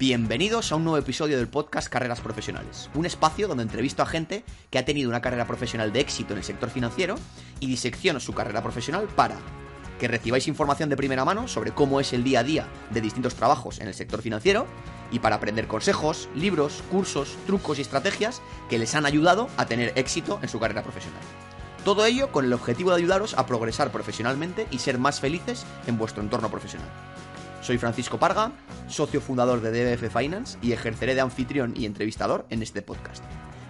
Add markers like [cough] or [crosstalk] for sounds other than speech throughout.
Bienvenidos a un nuevo episodio del podcast Carreras Profesionales, un espacio donde entrevisto a gente que ha tenido una carrera profesional de éxito en el sector financiero y disecciono su carrera profesional para que recibáis información de primera mano sobre cómo es el día a día de distintos trabajos en el sector financiero y para aprender consejos, libros, cursos, trucos y estrategias que les han ayudado a tener éxito en su carrera profesional. Todo ello con el objetivo de ayudaros a progresar profesionalmente y ser más felices en vuestro entorno profesional. Soy Francisco Parga, socio fundador de DBF Finance y ejerceré de anfitrión y entrevistador en este podcast.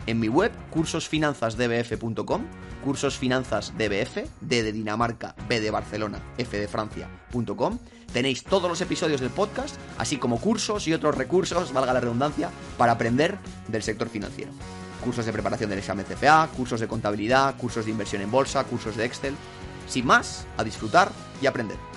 En mi web, cursosfinanzasdbf.com, cursosfinanzasdbf, D de Dinamarca, B de Barcelona, F de Francia.com, tenéis todos los episodios del podcast, así como cursos y otros recursos, valga la redundancia, para aprender del sector financiero. Cursos de preparación del examen CFA, cursos de contabilidad, cursos de inversión en bolsa, cursos de Excel. Sin más, a disfrutar y aprender.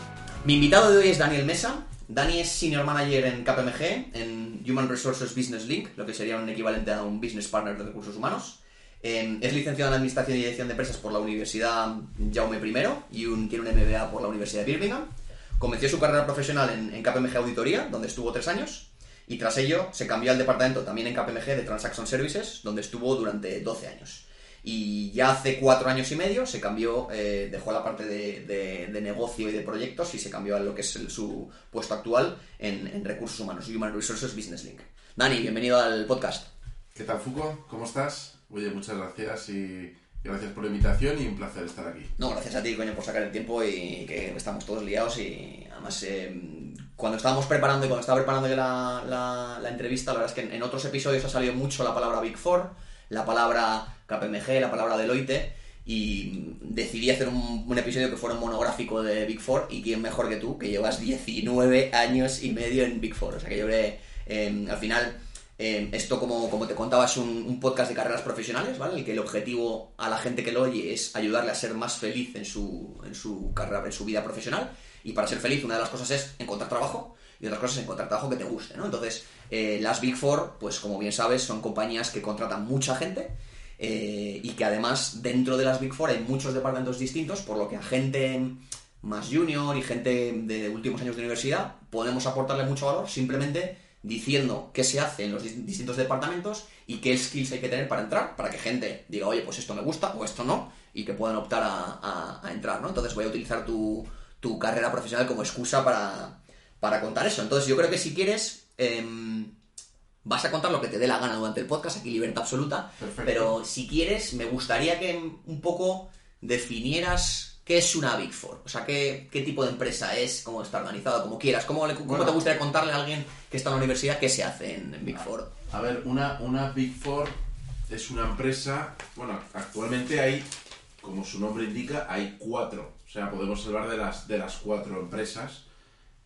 Mi invitado de hoy es Daniel Mesa. Dani es Senior Manager en KPMG, en Human Resources Business Link, lo que sería un equivalente a un Business Partner de recursos humanos. Eh, es licenciado en Administración y Dirección de Empresas por la Universidad Jaume I y tiene un MBA por la Universidad de Birmingham. Comenzó su carrera profesional en, en KPMG Auditoría, donde estuvo tres años, y tras ello se cambió al departamento también en KPMG de Transaction Services, donde estuvo durante 12 años. Y ya hace cuatro años y medio se cambió, eh, dejó la parte de, de, negocio y de proyectos y se cambió a lo que es el, su puesto actual en, en, recursos humanos, Human Resources Business Link. Dani, bienvenido al podcast. ¿Qué tal, Fuco? ¿Cómo estás? Oye, muchas gracias y gracias por la invitación y un placer estar aquí. No, gracias a ti, coño, por sacar el tiempo y que estamos todos liados y además eh, cuando estábamos preparando y cuando estaba preparando la, la, la, entrevista, la verdad es que en, en otros episodios ha salido mucho la palabra Big Four, la palabra KPMG, la palabra Deloitte, y decidí hacer un, episodio que fuera un monográfico de Big Four, y quién mejor que tú, que llevas 19 años y medio en Big Four. O sea que yo creo eh, al final, eh, esto como, como te contaba es un, podcast de carreras profesionales, ¿vale? El que el objetivo a la gente que lo oye es ayudarle a ser más feliz en su, en su carrera, en su vida profesional, y para ser feliz una de las cosas es encontrar trabajo, y otras cosas es encontrar trabajo que te guste, ¿no? Entonces, eh, las Big Four, pues como bien sabes, son compañías que contratan mucha gente, eh, y que además dentro de las Big Four hay muchos departamentos distintos, por lo que a gente más junior y gente de últimos años de universidad podemos aportarle mucho valor simplemente diciendo qué se hace en los distintos departamentos y qué skills hay que tener para entrar, para que gente diga, oye, pues esto me gusta o esto no, y que puedan optar a, a, entrar, ¿no? Entonces voy a utilizar tu, tu carrera profesional como excusa para, para, contar eso. Entonces yo creo que si quieres... Eh, vas a contar lo que te dé la gana durante el podcast, aquí libertad absoluta, Perfecto. pero si quieres, me gustaría que un poco definieras qué es una Big Four, o sea, qué, qué tipo de empresa es, cómo está organizada, como quieras, cómo, le, cómo Bueno. te gustaría contarle a alguien que está en la universidad qué se hace en, en Big Four. A ver, una, una Big Four es una empresa, bueno, actualmente hay, como su nombre indica, hay cuatro. O sea, podemos hablar de las, de las cuatro empresas,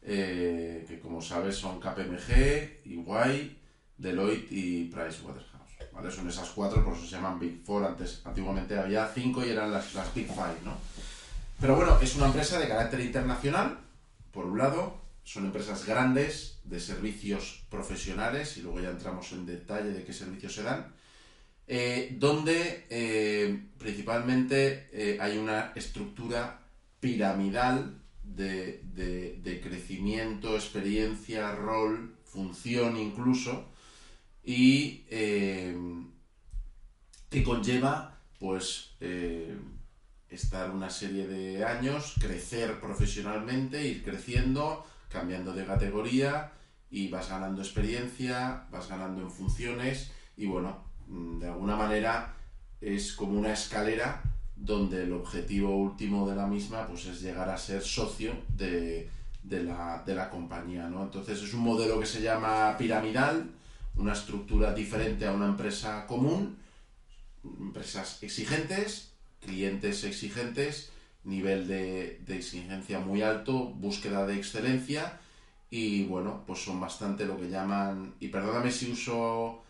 eh, que como sabes son KPMG, EY, Deloitte y Pricewaterhouse. ¿vale? Son esas cuatro, por eso se llaman Big Four. Antes, antiguamente había cinco y eran las, las Big Five, ¿no? Pero bueno, es una empresa de carácter internacional, por un lado, son empresas grandes de servicios profesionales, y luego ya entramos en detalle de qué servicios se dan, eh, donde eh, principalmente eh, hay una estructura piramidal de, de, crecimiento, experiencia, rol, función incluso, y eh, que conlleva pues eh, estar una serie de años, crecer profesionalmente, ir creciendo, cambiando de categoría y vas ganando experiencia, vas ganando en funciones y bueno, de alguna manera es como una escalera donde el objetivo último de la misma pues es llegar a ser socio de, de, la, de la compañía, ¿no? Entonces es un modelo que se llama piramidal, una estructura diferente a una empresa común, empresas exigentes, clientes exigentes, nivel de, de, exigencia muy alto, búsqueda de excelencia y bueno, pues son bastante lo que llaman, y perdóname si uso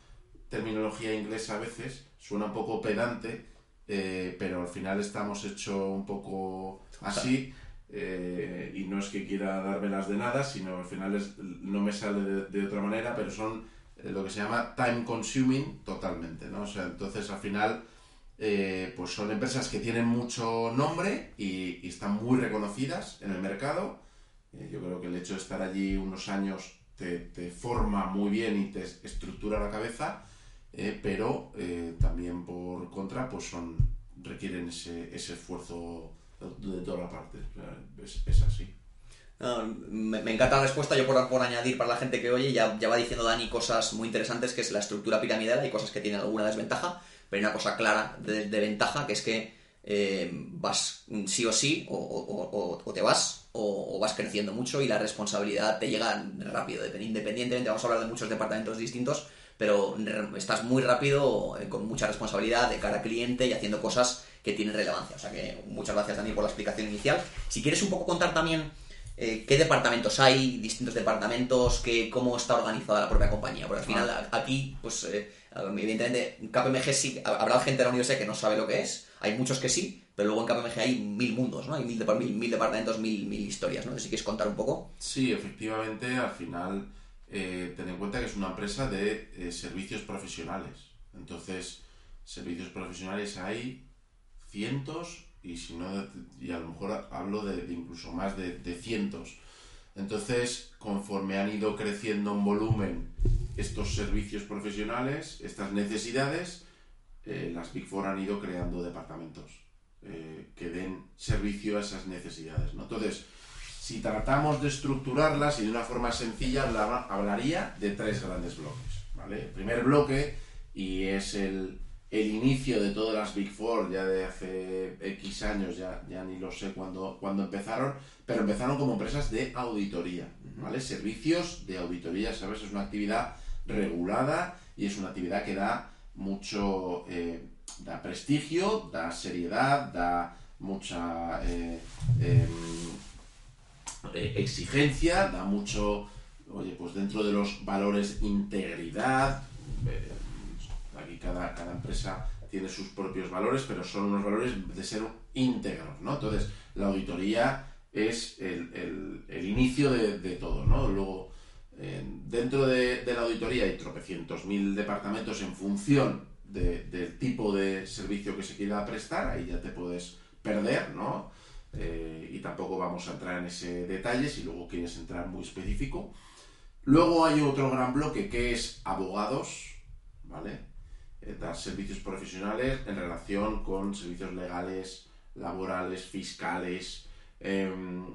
terminología inglesa a veces, suena un poco pedante, eh, pero al final estamos hecho un poco así. Eh, y no es que quiera dármelas de nada, sino al final es, no me sale de, otra manera, pero son eh, lo que se llama time consuming totalmente, ¿no? O sea, entonces al final eh, pues son empresas que tienen mucho nombre y, están muy reconocidas en el mercado. Yo creo que el hecho de estar allí unos años te, forma muy bien y te estructura la cabeza, eh, pero eh, también por contra, pues son requieren ese, ese esfuerzo de, toda la parte. es, así. me, encanta la respuesta. Yo por, por, añadir para la gente que oye, ya, ya va diciendo Dani cosas muy interesantes, que es la estructura piramidal. Hay cosas que tienen alguna desventaja, pero hay una cosa clara de, de ventaja, que es que eh, vas sí o sí, o, te vas, o, vas creciendo mucho y la responsabilidad te llega rápido, independientemente, vamos a hablar de muchos departamentos distintos, pero estás muy rápido, eh, con mucha responsabilidad de cara al cliente y haciendo cosas que tienen relevancia. O sea que muchas gracias Dani por la explicación inicial. Si quieres un poco contar también eh, qué departamentos hay, distintos departamentos, qué, cómo está organizada la propia compañía, porque al final aquí, pues evidentemente KPMG sí, habrá gente de la universidad que no sabe lo que es, hay muchos que sí, pero luego en KPMG hay mil mundos, ¿no? Hay mil, mil, departamentos, mil, mil historias, ¿no? Si quieres contar un poco. Sí, efectivamente, al final, eh, ten en cuenta que es una empresa de eh, servicios profesionales. Entonces, servicios profesionales hay cientos y si no, y a lo mejor hablo de, incluso más de, cientos. Entonces, conforme han ido creciendo en volumen estos servicios profesionales, estas necesidades, eh, las Big Four han ido creando departamentos eh, que den servicio a esas necesidades. Entonces, si tratamos de estructurarlas y de una forma sencilla, hablaría de tres grandes bloques. ¿vale? El primer bloque, y es el, el inicio de todas las Big Four, ya de hace X años, ya, ya ni lo sé cuándo, cuando empezaron, pero empezaron como empresas de auditoría, ¿vale? Servicios de auditoría, ¿sabes? Es una actividad regulada y es una actividad que da mucho, eh, da prestigio, da seriedad, da mucha eh, em, eh, exigencia, da mucho, oye, pues dentro de los valores integridad, aquí cada, cada empresa tiene sus propios valores, pero son unos valores de ser íntegros, ¿no? Entonces, la auditoría es el, el, inicio de, de, todo, ¿no? Luego, dentro de, la auditoría hay tropecientos mil departamentos en función del tipo de servicio que se quiera prestar, ahí ya te puedes perder, ¿no? Eh, y tampoco vamos a entrar en ese detalle si luego quieres entrar muy específico. Luego hay otro gran bloque que es abogados, ¿vale? Eh, dar servicios profesionales en relación con servicios legales, laborales, fiscales, em,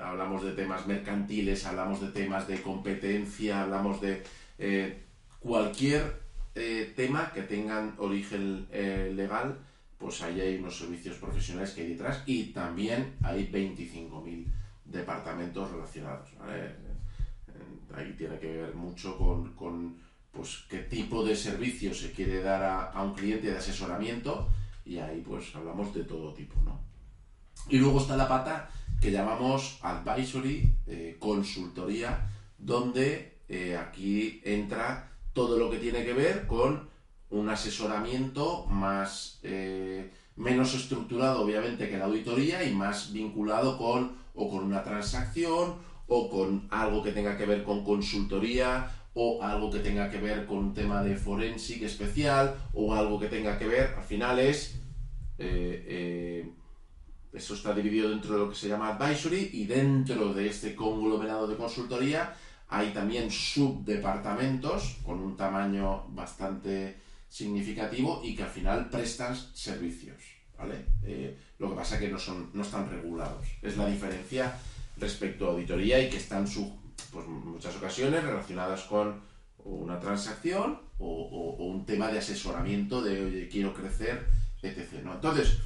hablamos de temas mercantiles, hablamos de temas de competencia, hablamos de eh, cualquier eh, tema que tengan origen legal, pues ahí hay unos servicios profesionales que hay detrás y también hay 25.000 departamentos relacionados. Ahí tiene que ver mucho con, pues, qué tipo de servicio se quiere dar a, a, un cliente de asesoramiento y ahí pues hablamos de todo tipo. ¿no? Y luego está la pata que llamamos advisory, eh, consultoría, donde eh, aquí entra todo lo que tiene que ver con un asesoramiento más eh, menos estructurado obviamente que la auditoría y más vinculado con o con una transacción o con algo que tenga que ver con consultoría o algo que tenga que ver con un tema de forensic especial o algo que tenga que ver al final es eso está dividido dentro de lo que se llama advisory y dentro de este conglomerado de consultoría hay también subdepartamentos con un tamaño bastante significativo y que al final prestan servicios. ¿vale? Eh, lo que pasa es que no, son, no están regulados. Es la diferencia respecto a auditoría y que están en pues, muchas ocasiones relacionadas con una transacción o, un tema de asesoramiento de, oye, quiero crecer, etc. ¿no? Entonces,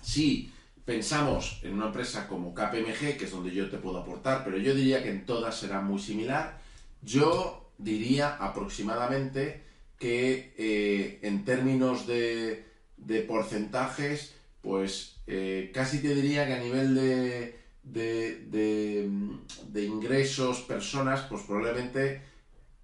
si pensamos en una empresa como KPMG, que es donde yo te puedo aportar, pero yo diría que en todas será muy similar. Yo diría aproximadamente que eh, en términos de, porcentajes, pues eh, casi te diría que a nivel de, de, ingresos, personas, pues probablemente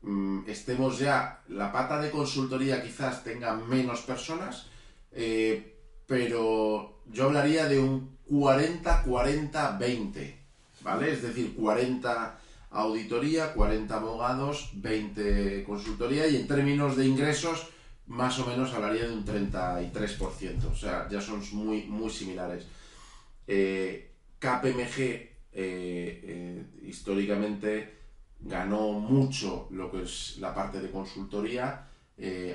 mm, estemos ya, la pata de consultoría quizás tenga menos personas, eh, pero yo hablaría de un 40-40-20, ¿vale? Es decir, 40 auditoría, 40 abogados, 20 consultoría y en términos de ingresos más o menos hablaría de un 33%, o sea, ya son muy, muy similares. Eh, KPMG eh, eh, históricamente ganó mucho lo que es la parte de consultoría,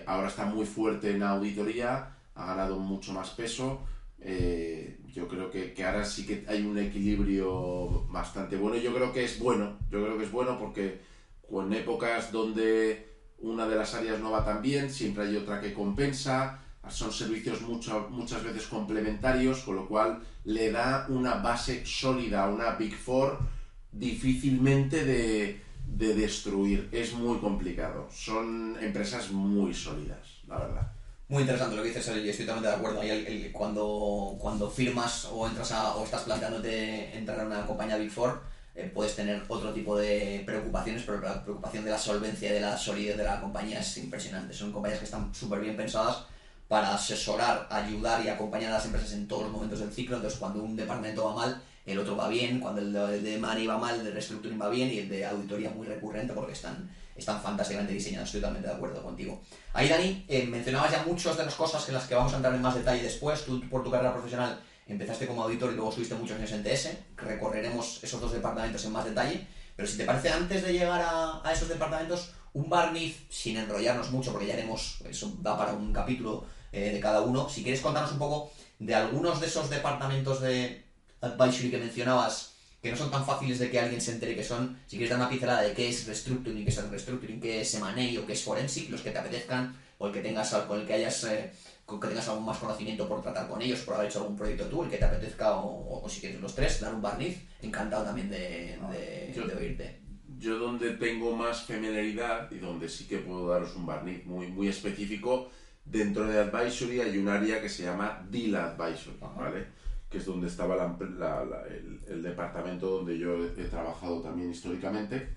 ahora está muy fuerte en auditoría, ha ganado mucho más peso. Yo creo que, que, ahora sí que hay un equilibrio bastante bueno. Yo creo que es bueno, yo creo que es bueno porque con épocas donde una de las áreas no va tan bien, siempre hay otra que compensa, son servicios mucho, muchas veces complementarios, con lo cual le da una base sólida una Big Four difícilmente de, de destruir. Es muy complicado. Son empresas muy sólidas, la verdad. Muy interesante lo que dices, y estoy totalmente de acuerdo. cuando, cuando firmas o entras a, o estás planteándote entrar a una compañía Big Four, eh, puedes tener otro tipo de preocupaciones, pero la preocupación de la solvencia y de la solidez de la compañía es impresionante. Son compañías que están súper bien pensadas para asesorar, ayudar y acompañar a las empresas en todos los momentos del ciclo. Entonces, cuando un departamento va mal, el otro va bien. Cuando el de money va mal, el de restructuring va bien y el de auditoría muy recurrente porque están están fantásticamente diseñados, estoy totalmente de acuerdo contigo. Ahí, Dani, eh, mencionabas ya muchas de las cosas en las que vamos a entrar en más detalle después. Tú, por tu carrera profesional, empezaste como auditor y luego estuviste muchos años en TS. Recorreremos esos dos departamentos en más detalle. Pero si te parece, antes de llegar a, esos departamentos, un barniz, sin enrollarnos mucho, porque ya haremos, eso da para un capítulo eh, de cada uno. Si quieres contarnos un poco de algunos de esos departamentos de advisory que mencionabas que no son tan fáciles de que alguien se entere que son, si quieres dar una pincelada de qué es restructuring, qué es restructuring, qué es M&A o qué es forensic, los que te apetezcan, o el que tengas con el que hayas eh, que tengas algún más conocimiento por tratar con ellos, por haber hecho algún proyecto tú, el que te apetezca, o, si quieres los tres, dar un barniz, encantado también de, oírte. Yo donde tengo más familiaridad y donde sí que puedo daros un barniz muy, muy específico, dentro de Advisory hay un área que se llama Deal Advisory, ¿vale? Que es donde estaba el, departamento donde yo he, trabajado también históricamente.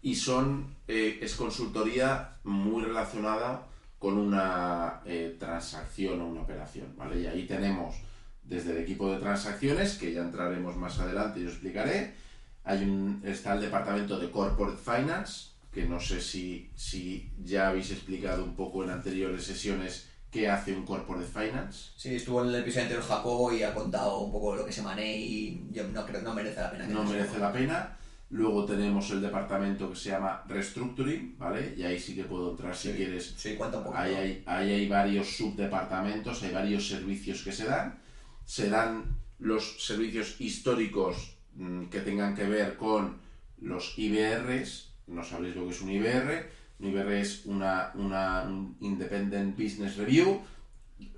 Y son, eh, es consultoría muy relacionada con una eh, transacción o una operación, ¿vale? Y ahí tenemos desde el equipo de transacciones, que ya entraremos más adelante y os explicaré, hay está el departamento de Corporate Finance, que no sé si, si ya habéis explicado un poco en anteriores sesiones qué hace un corporate finance. Sí, estuvo en el episodio anterior Jacobo y ha contado un poco lo que se maneja y yo no creo no merece la pena. no merece la pena. Luego tenemos el departamento que se llama Restructuring, ¿vale? Y ahí sí que puedo entrar si quieres. Sí, cuenta un poco. Ahí hay, ahí hay varios subdepartamentos, hay varios servicios que se dan. Se dan los servicios históricos mm, que tengan que ver con los IBRs, no sabéis lo que es un IBR, NIBR es una, una un Independent Business Review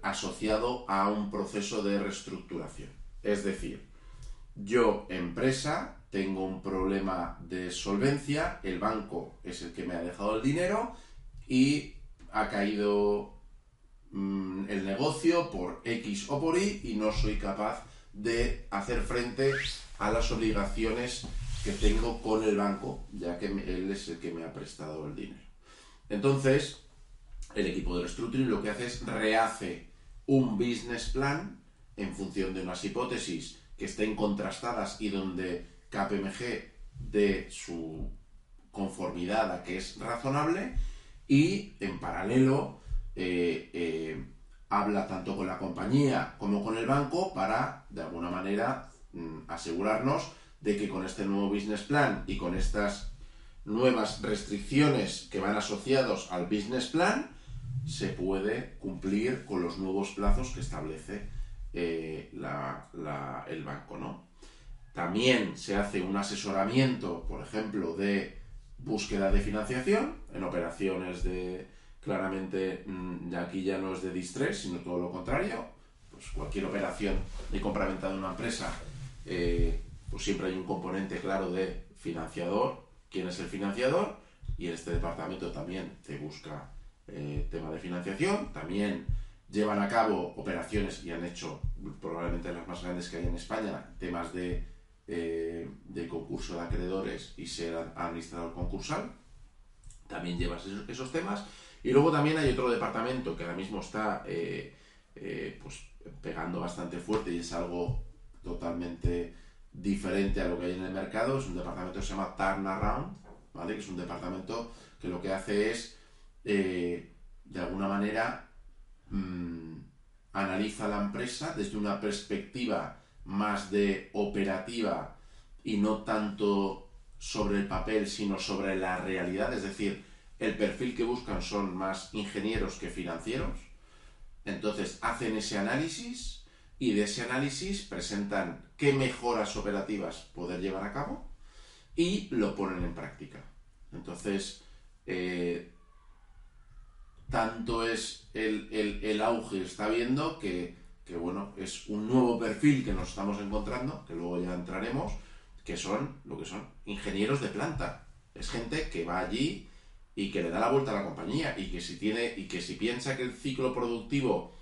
asociado a un proceso de reestructuración. Es decir, yo, empresa, tengo un problema de solvencia, el banco es el que me ha dejado el dinero y ha caído mm, el negocio por X o por Y y no soy capaz de hacer frente a las obligaciones que tengo con el banco, ya que él es el que me ha prestado el dinero. Entonces, el equipo de restructuring lo que hace es rehace un business plan en función de unas hipótesis que estén contrastadas y donde KPMG dé su conformidad a que es razonable y en paralelo eh, eh, habla tanto con la compañía como con el banco para de alguna manera mm, asegurarnos de que con este nuevo business plan y con estas nuevas restricciones que van asociados al business plan, se puede cumplir con los nuevos plazos que establece eh, el banco, ¿no? También se hace un asesoramiento, por ejemplo, de búsqueda de financiación en operaciones de, claramente, mm, aquí ya no es de distress, sino todo lo contrario, pues cualquier operación de compra-venta de una empresa, eh, pues siempre hay un componente claro de financiador quién es el financiador y este departamento también te busca eh, tema de financiación, también llevan a cabo operaciones y han hecho probablemente las más grandes que hay en España, temas de, eh, de concurso de acreedores y ser administrador concursal, también llevas esos, temas. Y luego también hay otro departamento que ahora mismo está eh, pues pegando bastante fuerte y es algo totalmente diferente a lo que hay en el mercado. Es un departamento que se llama Turnaround, ¿vale? que es un departamento que lo que hace es, eh, de alguna manera, mm, analiza la empresa desde una perspectiva más de operativa y no tanto sobre el papel, sino sobre la realidad, es decir, el perfil que buscan son más ingenieros que financieros. Entonces hacen ese análisis y de ese análisis presentan qué mejoras operativas poder llevar a cabo y lo ponen en práctica. Entonces, eh, tanto es el, el, auge está viendo que, que, bueno, es un nuevo perfil que nos estamos encontrando, que luego ya entraremos, que son lo que son ingenieros de planta. Es gente que va allí y que le da la vuelta a la compañía y que si tiene y que si piensa que el ciclo productivo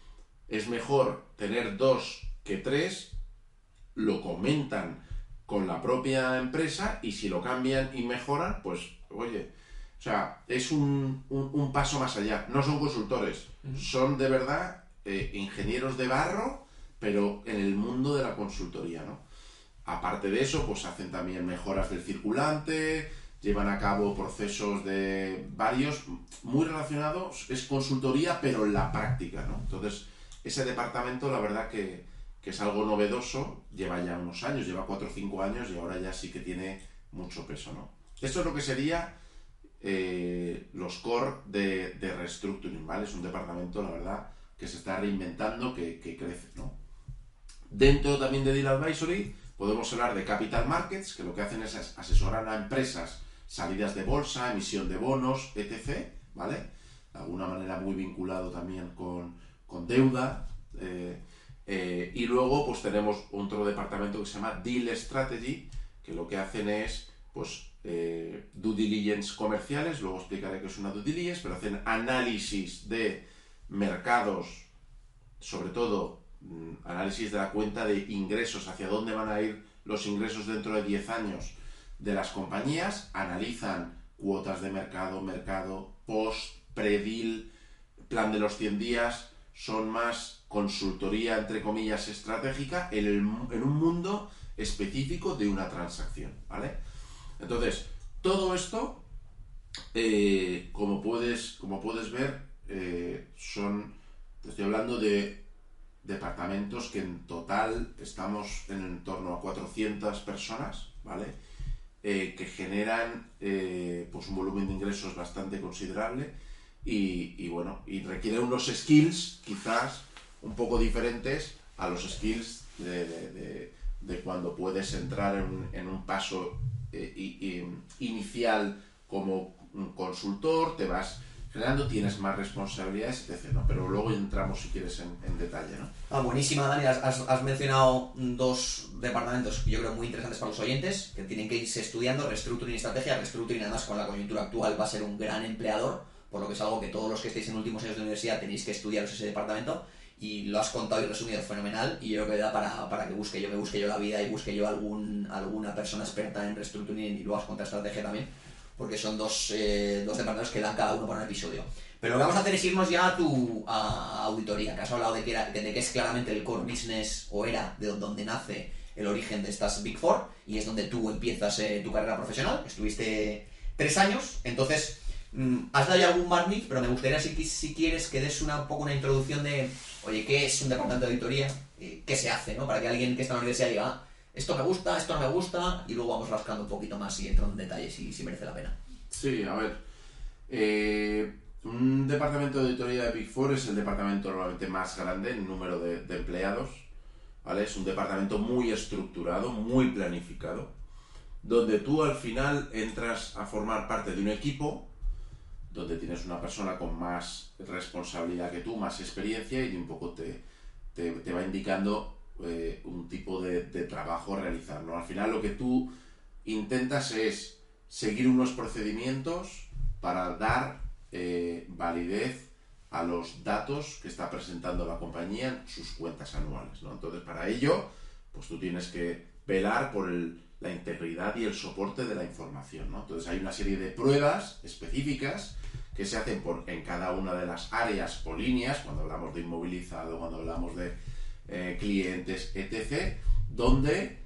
es mejor tener dos que tres, lo comentan con la propia empresa y si lo cambian y mejoran, pues oye, o sea, es un, paso más allá. No son consultores, son de verdad eh, ingenieros de barro, pero en el mundo de la consultoría, ¿no? Aparte de eso, pues hacen también mejoras del circulante, llevan a cabo procesos de varios, muy relacionados, es consultoría, pero en la práctica, ¿no? Entonces, ese departamento, la verdad que, es algo novedoso, lleva ya unos años, lleva 4 o 5 años y ahora ya sí que tiene mucho peso, ¿no? Esto es lo que sería eh, los core de, de, restructuring, ¿vale? Es un departamento, la verdad, que se está reinventando, que, crece, ¿no? Dentro también de Deal Advisory podemos hablar de Capital Markets, que lo que hacen es asesorar a empresas salidas de bolsa, emisión de bonos, etc., ¿vale? De alguna manera muy vinculado también con, deuda. Eh, eh, y luego pues tenemos otro departamento que se llama Deal Strategy, que lo que hacen es pues eh, due diligence comerciales, luego explicaré qué es una due diligence, pero hacen análisis de mercados, sobre todo mm, análisis de la cuenta de ingresos, hacia dónde van a ir los ingresos dentro de 10 años de las compañías, analizan cuotas de mercado, mercado, post, predil, plan de los 100 días, son más consultoría, entre comillas, estratégica en, un mundo específico de una transacción, ¿vale? Entonces, todo esto, eh, como, puedes, como puedes ver, eh, son, te estoy hablando de departamentos que en total estamos en torno a 400 personas, ¿vale? Eh, que generan pues un volumen de ingresos bastante considerable y, bueno, y requiere unos skills quizás un poco diferentes a los skills de, cuando puedes entrar en, en un paso eh, inicial como consultor, te vas generando, tienes más responsabilidades, etc. Pero luego entramos, si quieres, en, detalle. ¿no? Ah, buenísima, Dani. Has, mencionado dos departamentos que yo creo muy interesantes para los oyentes, que tienen que irse estudiando, reestructuring y estrategia. Reestructuring, además, con la coyuntura actual va a ser un gran empleador, por lo que es algo que todos los que estéis en últimos años de universidad tenéis que estudiaros ese departamento y lo has contado y resumido fenomenal y yo creo que da para, para, que busque yo me busque yo la vida y busque yo algún, alguna persona experta en reestructuring y luego has contado estrategia también porque son dos, eh, dos departamentos que dan cada uno por un episodio. Pero lo que vamos a hacer es irnos ya a tu auditoría que has hablado de que, era, de que es claramente el core business o era de donde nace el origen de estas Big Four y es donde tú empiezas eh, tu carrera profesional. Estuviste tres años entonces has dado ya algún barniz pero me gustaría si, si quieres que des una, un poco una introducción de oye, ¿qué es un departamento de auditoría? ¿Qué se hace? ¿no? Para que alguien que está en la universidad diga, ah, esto me gusta, esto no me gusta, y luego vamos rascando un poquito más y entro en detalles si, si merece la pena. Sí, a ver. Eh, un departamento de auditoría de Big Four es el departamento normalmente más grande en número de, de empleados. ¿vale? Es un departamento muy estructurado, muy planificado, donde tú al final entras a formar parte de un equipo donde tienes una persona con más responsabilidad que tú, más experiencia y un poco te, te, va indicando eh, un tipo de, trabajo a realizar. Al final lo que tú intentas es seguir unos procedimientos para dar eh, validez a los datos que está presentando la compañía en sus cuentas anuales. ¿no? Entonces, para ello, pues tú tienes que velar por la integridad y el soporte de la información. ¿no? Entonces, hay una serie de pruebas específicas que se hacen por, en cada una de las áreas o líneas, cuando hablamos de inmovilizado, cuando hablamos de eh, clientes, etc., donde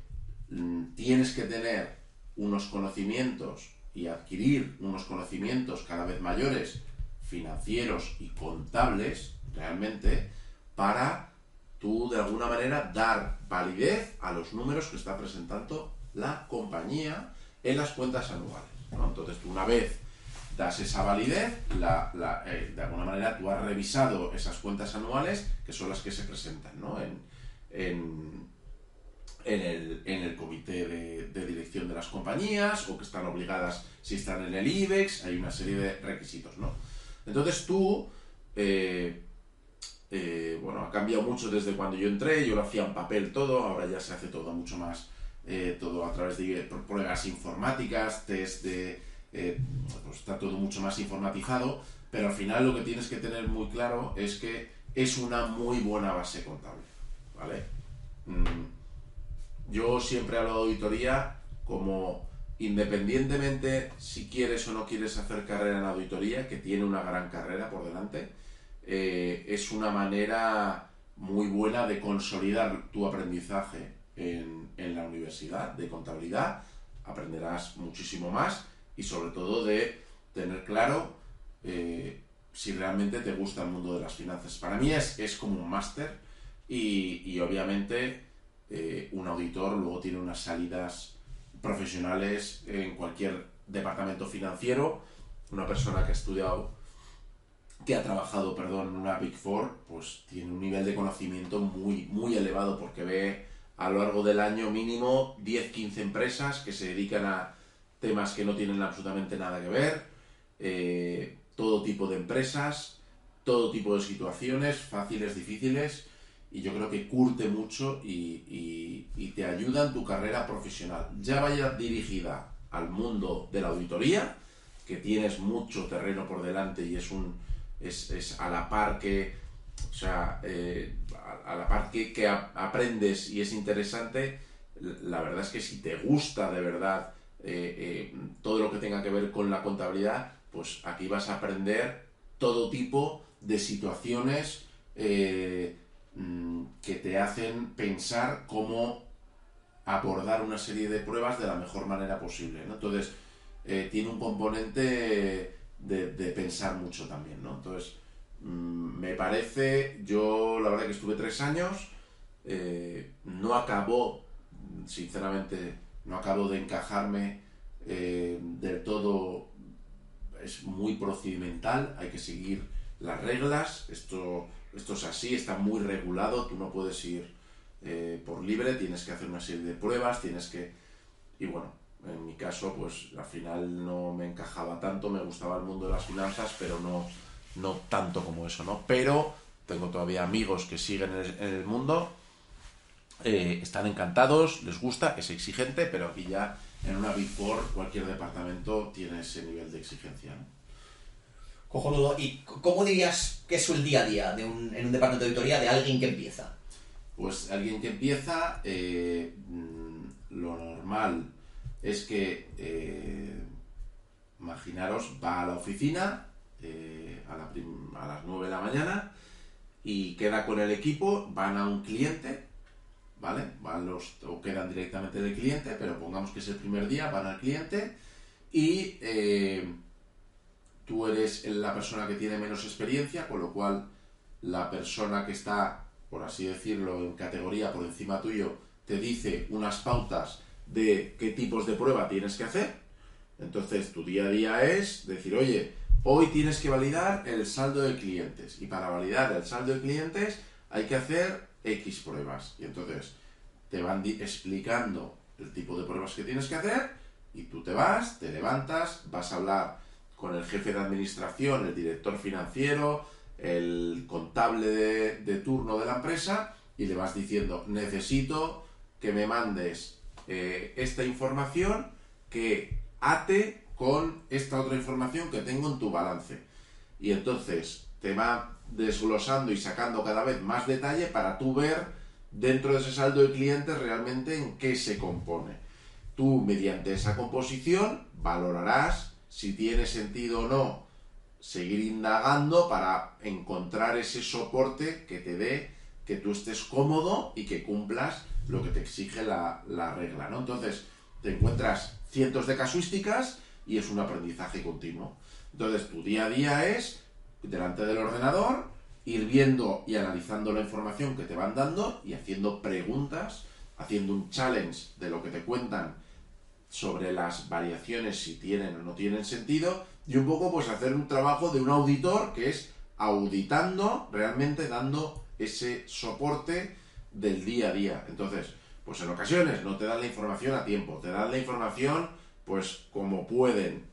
mm, tienes que tener unos conocimientos y adquirir unos conocimientos cada vez mayores financieros y contables realmente para tú de alguna manera dar validez a los números que está presentando la compañía en las cuentas anuales. ¿no? Entonces, tú una vez das esa validez, eh, de alguna manera tú has revisado esas cuentas anuales, que son las que se presentan ¿no? en, el, comité de, dirección de las compañías o que están obligadas si están en el IBEX, hay una serie de requisitos. ¿no? Entonces tú... Eh, eh, bueno, ha cambiado mucho desde cuando yo entré, yo lo hacía en papel todo, ahora ya se hace todo mucho más, todo a través de pruebas informáticas, test de... Eh, pues está todo mucho más informatizado, pero al final lo que tienes que tener muy claro es que es una muy buena base contable, ¿vale? Mm, yo siempre hablo de auditoría como independientemente si quieres o no quieres hacer carrera en auditoría, que tiene una gran carrera por delante, eh, es una manera muy buena de consolidar tu aprendizaje en, la universidad de contabilidad. Aprenderás muchísimo más y sobre todo de tener claro eh, si realmente te gusta el mundo de las finanzas. Para mí es, es como un máster y, obviamente eh, un auditor luego tiene unas salidas profesionales en cualquier departamento financiero. Una persona que ha estudiado que ha trabajado, perdón, en una Big Four, pues tiene un nivel de conocimiento muy, muy elevado porque ve a lo largo del año mínimo 10-15 empresas que se dedican a temas que no tienen absolutamente nada que ver, eh, todo tipo de empresas, todo tipo de situaciones, fáciles, difíciles, y yo creo que curte mucho y, te ayuda en tu carrera profesional. Ya vaya dirigida al mundo de la auditoría, que tienes mucho terreno por delante y es un, es, a la par que, o sea, eh, a, la par que, aprendes y es interesante, la verdad es que si te gusta de verdad eh, eh, todo lo que tenga que ver con la contabilidad, pues aquí vas a aprender todo tipo de situaciones mm, que te hacen pensar cómo abordar una serie de pruebas de la mejor manera posible. Entonces, tiene un componente de, pensar mucho también, ¿no? Entonces, mm, me parece, yo la verdad que estuve tres años, eh, no acabó, sinceramente, no acabó de encajarme eh, del todo, es muy procedimental, hay que seguir las reglas, esto, esto es así, está muy regulado, tú no puedes ir eh, por libre, tienes que hacer una serie de pruebas, tienes que... Y bueno, en mi caso, pues al final no me encajaba tanto, me gustaba el mundo de las finanzas, pero no, no tanto como eso, ¿no? Pero tengo todavía amigos que siguen en el, mundo, eh, están encantados, les gusta, es exigente, pero aquí ya en una Big Four cualquier departamento tiene ese nivel de exigencia, ¿no? Cojonudo. ¿Y cómo dirías que es el día a día de un, en un departamento de auditoría de alguien que empieza? Pues alguien que empieza, eh, mm, lo normal es que, eh, imaginaros, va a la oficina eh, a, las 9 de la mañana y queda con el equipo, van a un cliente, ¿vale? Van los, o quedan directamente del cliente, pero pongamos que es el primer día, van al cliente y eh, tú eres la persona que tiene menos experiencia, con lo cual la persona que está, por así decirlo, en categoría por encima tuyo, te dice unas pautas de qué tipos de prueba tienes que hacer. Entonces, tu día a día es decir, oye, hoy tienes que validar el saldo de clientes. Y para validar el saldo de clientes hay que hacer X pruebas. Y entonces te van explicando el tipo de pruebas que tienes que hacer y tú te vas, te levantas, vas a hablar con el jefe de administración, el director financiero, el contable de, turno de la empresa y le vas diciendo, necesito que me mandes eh, esta información que ate con esta otra información que tengo en tu balance. Y entonces te va desglosando y sacando cada vez más detalle para tú ver dentro de ese saldo de clientes realmente en qué se compone. Tú mediante esa composición valorarás si tiene sentido o no seguir indagando para encontrar ese soporte que te dé que tú estés cómodo y que cumplas lo que te exige la, regla, ¿no? Entonces, te encuentras cientos de casuísticas y es un aprendizaje continuo. Entonces, tu día a día es, delante del ordenador, ir viendo y analizando la información que te van dando y haciendo preguntas, haciendo un challenge de lo que te cuentan sobre las variaciones si tienen o no tienen sentido y un poco pues hacer un trabajo de un auditor que es auditando, realmente dando ese soporte del día a día. Entonces, pues en ocasiones no te dan la información a tiempo, te dan la información pues como pueden,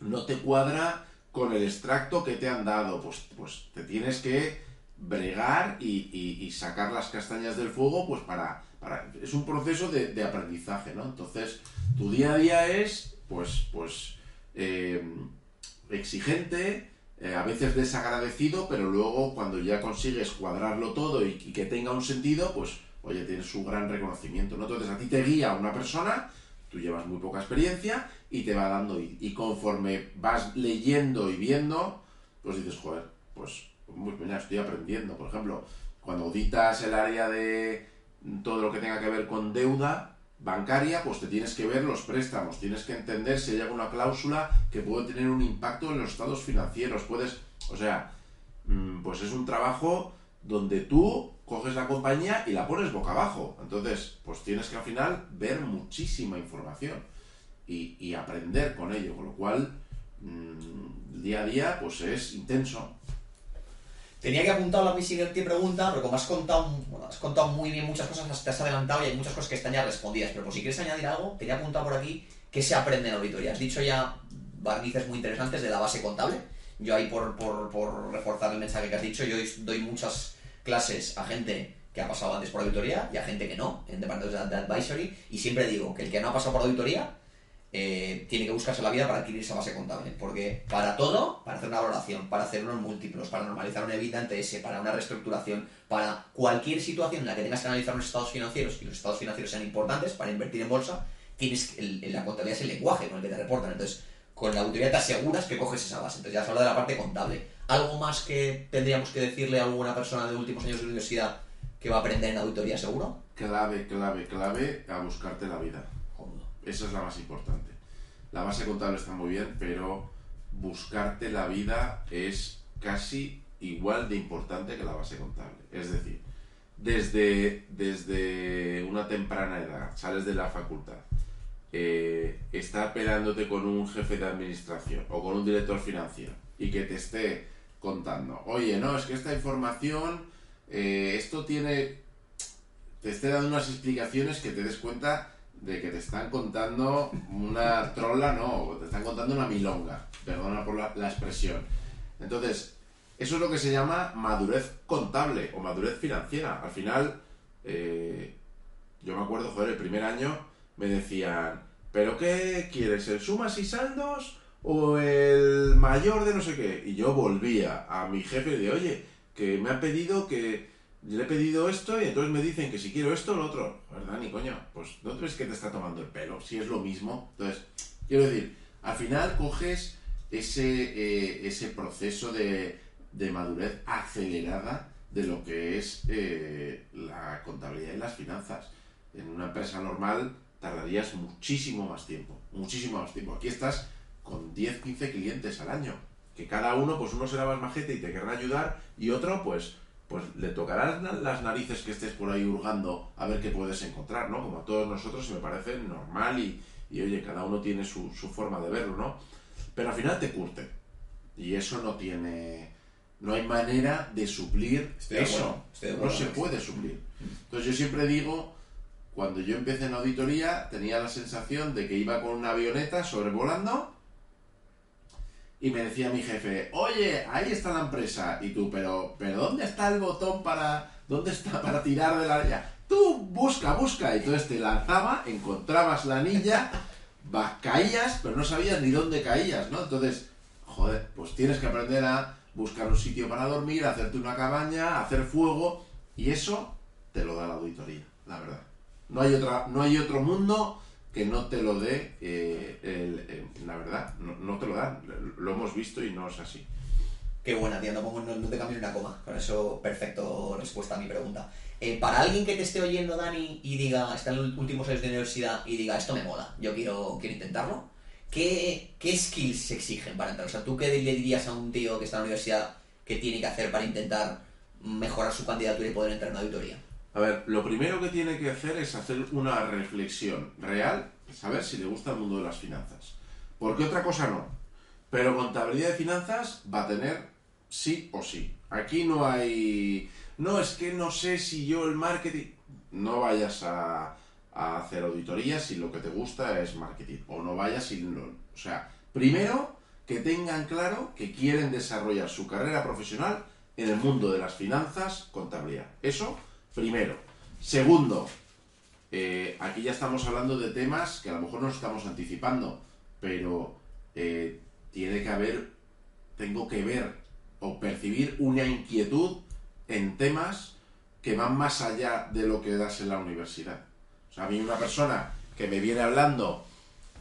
no te cuadra con el extracto que te han dado, pues, pues te tienes que bregar y, sacar las castañas del fuego, pues para, para es un proceso de, aprendizaje, ¿no? Entonces, tu día a día es, pues, pues, eh, exigente, eh, a veces desagradecido, pero luego cuando ya consigues cuadrarlo todo y, que tenga un sentido, pues, oye, tienes su gran reconocimiento, ¿no? Entonces, a ti te guía una persona, tú llevas muy poca experiencia y te va dando, y, conforme vas leyendo y viendo, pues dices, joder, pues pues mira, estoy aprendiendo. Por ejemplo, cuando auditas el área de todo lo que tenga que ver con deuda bancaria, pues te tienes que ver los préstamos, tienes que entender si hay alguna cláusula que puede tener un impacto en los estados financieros. Puedes, o sea, mm, pues es un trabajo donde tú coges la compañía y la pones boca abajo. Entonces, pues tienes que al final ver muchísima información y, aprender con ello, con lo cual mm, día a día pues es intenso. Tenía que apuntar a mi siguiente pregunta, pero como has contado, has contado muy bien muchas cosas, te has adelantado y hay muchas cosas que están ya respondidas. Pero por si quieres añadir algo, tenía apuntado por aquí qué se aprende en auditoría. Has dicho ya barnices muy interesantes de la base contable. Yo ahí, por, por, reforzar el mensaje que has dicho, yo doy muchas clases a gente que ha pasado antes por auditoría y a gente que no, en departamentos de advisory, y siempre digo que el que no ha pasado por auditoría eh, tiene que buscarse la vida para adquirir esa base contable. Porque para todo, para hacer una valoración, para hacer unos múltiplos, para normalizar una evita ese, para una reestructuración, para cualquier situación en la que tengas que analizar los estados financieros y los estados financieros sean importantes para invertir en bolsa, tienes el, la contabilidad es el lenguaje con el que te reportan. Entonces, con la auditoría te aseguras que coges esa base. Entonces, ya se habla de la parte contable. ¿Algo más que tendríamos que decirle a alguna persona de últimos años de universidad que va a aprender en auditoría seguro? Clave, clave, clave a buscarte la vida. Esa es la más importante. La base contable está muy bien, pero buscarte la vida es casi igual de importante que la base contable. Es decir, desde, desde una temprana edad, sales de la facultad, eh, estar peleándote con un jefe de administración o con un director financiero y que te esté contando, oye, no, es que esta información, eh, esto tiene, te esté dando unas explicaciones que te des cuenta de que te están contando una trola, no, te están contando una milonga, perdona por la, expresión. Entonces, eso es lo que se llama madurez contable o madurez financiera. Al final, eh, yo me acuerdo, joder, el primer año me decían, ¿pero qué quieres? ¿El sumas y saldos o el mayor de no sé qué? Y yo volvía a mi jefe y le dije, oye, que me ha pedido que yo le he pedido esto y entonces me dicen que si quiero esto lo otro. ¿Verdad, ni coño? Pues no ves que te está tomando el pelo, si es lo mismo. Entonces, quiero decir, al final coges ese, eh, ese proceso de, de, madurez acelerada de lo que es eh, la contabilidad y las finanzas. En una empresa normal tardarías muchísimo más tiempo, muchísimo más tiempo. Aquí estás con 10, 15 clientes al año, que cada uno, pues uno será más majete y te querrá ayudar y otro, pues pues le tocarán las narices que estés por ahí hurgando a ver qué puedes encontrar, ¿no? Como a todos nosotros me parece normal y, y oye, cada uno tiene su, su, forma de verlo, ¿no? Pero al final te curte. Y eso no tiene... No hay manera de suplir eso. no se puede suplir. Entonces yo siempre digo, cuando yo empecé en auditoría, tenía la sensación de que iba con una avioneta sobrevolando y me decía mi jefe, oye, ahí está la empresa. Y tú, pero, pero ¿dónde está el botón para, dónde está para tirar de la anilla? Tú busca, busca. Y entonces te lanzaba, encontrabas la anilla, caías, pero no sabías ni dónde caías, ¿no? Entonces, joder, pues tienes que aprender a buscar un sitio para dormir, hacerte una cabaña, hacer fuego, y eso te lo da la auditoría, la verdad. No hay otra, no hay otro mundo que no te lo dé, eh, la verdad, no, te lo dan. Lo hemos visto y no es así. Qué buena, tío, no, no, te cambio una coma. Con eso, perfecto respuesta a mi pregunta. Eh, para alguien que te esté oyendo, Dani, y diga, está en los últimos años de universidad y diga, esto me mola, yo quiero, quiero intentarlo, ¿qué, ¿qué skills se exigen para entrar? O sea, ¿tú qué le dirías a un tío que está en la universidad que tiene que hacer para intentar mejorar su candidatura y poder entrar en una auditoría? A ver, lo primero que tiene que hacer es hacer una reflexión real, saber si le gusta el mundo de las finanzas. Porque otra cosa no. Pero contabilidad de finanzas va a tener sí o sí. Aquí no hay... No, es que no sé si yo el marketing... No vayas a, hacer auditorías si lo que te gusta es marketing. O no vayas si... No, o sea, primero que tengan claro que quieren desarrollar su carrera profesional en el mundo de las finanzas, contabilidad. Eso, primero. Segundo, eh, aquí ya estamos hablando de temas que a lo mejor nos estamos anticipando, pero eh, tiene que haber, tengo que ver o percibir una inquietud en temas que van más allá de lo que das en la universidad. O sea, a mí una persona que me viene hablando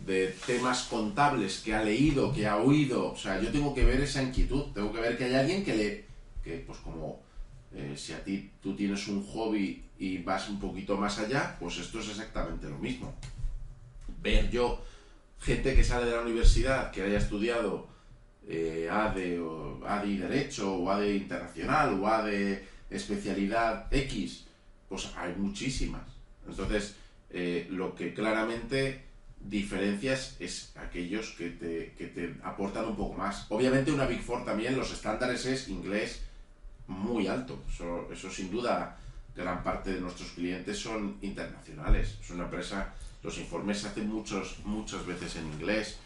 de temas contables que ha leído, que ha oído, o sea, yo tengo que ver esa inquietud, tengo que ver que hay alguien que le, que pues como eh, si a ti tú tienes un hobby y vas un poquito más allá, pues esto es exactamente lo mismo. Ver yo gente que sale de la universidad, que haya estudiado eh, ADE, o ADE Derecho, o ADE Internacional, o ADE Especialidad X, pues hay muchísimas. Entonces, eh, lo que claramente diferencias es aquellos que te, que te aportan un poco más. Obviamente una Big Four también, los estándares es inglés muy alto. Eso, eso sin duda, gran parte de nuestros clientes son internacionales. Es una empresa, los informes se hacen muchos, muchas veces en inglés,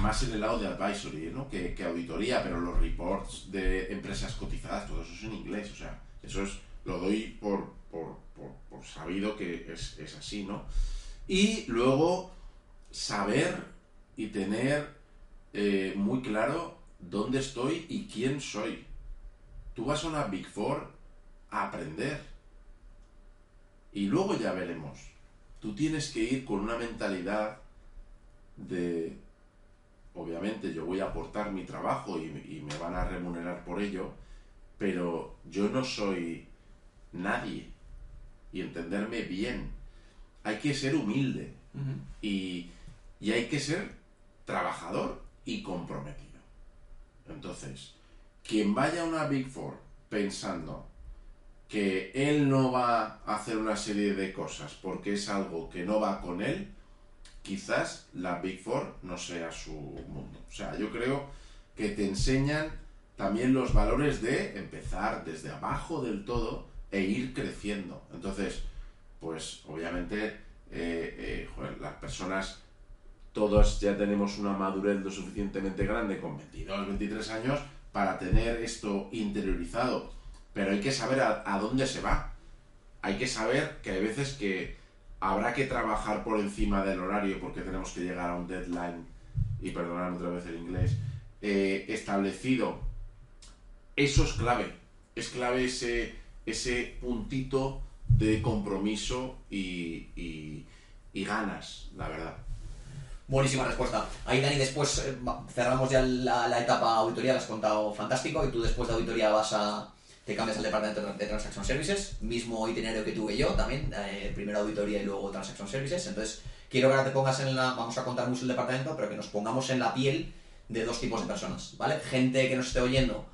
más en el lado de advisory ¿no? que, que auditoría, pero los reports de empresas cotizadas, todo eso es en inglés. O sea, eso es, lo doy por, por, por, por sabido que es, es así, ¿no? Y luego saber y tener eh, muy claro dónde estoy y quién soy. Tú vas a una Big Four a aprender. Y luego ya veremos. Tú tienes que ir con una mentalidad de, obviamente yo voy a aportar mi trabajo y, y me van a remunerar por ello, pero yo no soy nadie. Y entenderme bien. Hay que ser humilde. y, y hay que ser trabajador y comprometido. Entonces, quien vaya a una Big Four pensando que él no va a hacer una serie de cosas porque es algo que no va con él, quizás la Big Four no sea su mundo. O sea, yo creo que te enseñan también los valores de empezar desde abajo del todo e ir creciendo. Entonces, pues obviamente eh, eh, las personas, todos ya tenemos una madurez lo suficientemente grande con 22, 23 años para tener esto interiorizado. Pero hay que saber a, dónde se va. Hay que saber que hay veces que habrá que trabajar por encima del horario porque tenemos que llegar a un deadline, y perdonad otra vez el inglés, eh, establecido. Eso es clave. Es clave ese, ese puntito de compromiso y, y ganas, la verdad. Buenísima respuesta. Ahí, Dani, después eh, cerramos ya la, la etapa auditoría, lo has contado fantástico, y tú después de auditoría vas a... te cambias al departamento de Transaction Services, mismo itinerario que tuve yo también, eh, primero auditoría y luego Transaction Services, entonces quiero que ahora te pongas en la... vamos a contar mucho el departamento, pero que nos pongamos en la piel de dos tipos de personas, ¿vale? Gente que nos esté oyendo,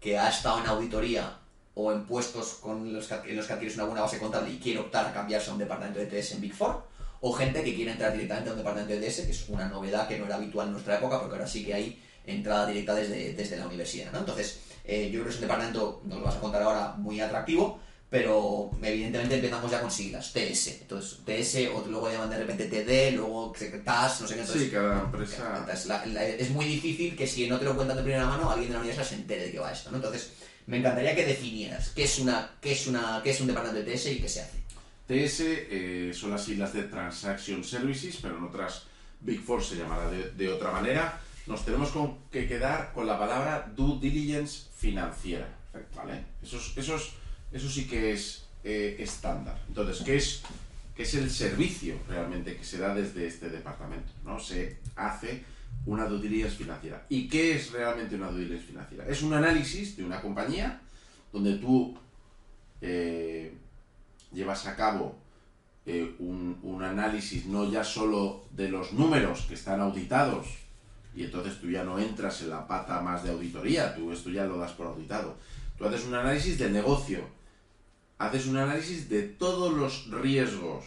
que ha estado en auditoría o en puestos con los que, en los que adquieres una buena base contable y quiere optar a cambiarse a un departamento de TS en Big Four, o gente que quiere entrar directamente a un departamento de DS, que es una novedad que no era habitual en nuestra época, porque ahora sí que hay entrada directa desde, desde la universidad, ¿no? Entonces, eh, yo creo que es un departamento, nos lo vas a contar ahora, muy atractivo, pero evidentemente empezamos ya con siglas, TS. Entonces, TS, o luego llaman de repente TD, luego TAS, no sé qué. Entonces, Sí, cada empresa... entonces, la- la- es muy difícil que si no te lo cuentan de primera mano, alguien de la universidad se entere de qué va esto, ¿no? Entonces, me encantaría que definieras qué es, una, qué es, una, qué es un departamento de TS y qué se hace. TS eh, son las siglas de Transaction Services, pero en otras Big Four se llamará de, otra manera. Nos tenemos que quedar con la palabra due diligence financiera, ¿vale? Eso, es- eso, es- eso sí que es eh, estándar. Entonces, ¿qué es, ¿qué es el servicio realmente que se da desde este departamento? ¿no? Se hace una due diligence financiera. ¿Y qué es realmente una due diligence financiera? Es un análisis de una compañía donde tú eh, llevas a cabo eh, un, análisis no ya solo de los números que están auditados, y entonces tú ya no entras en la pata más de auditoría, tú esto ya lo das por auditado. Tú haces un análisis del negocio haces un análisis de todos los riesgos,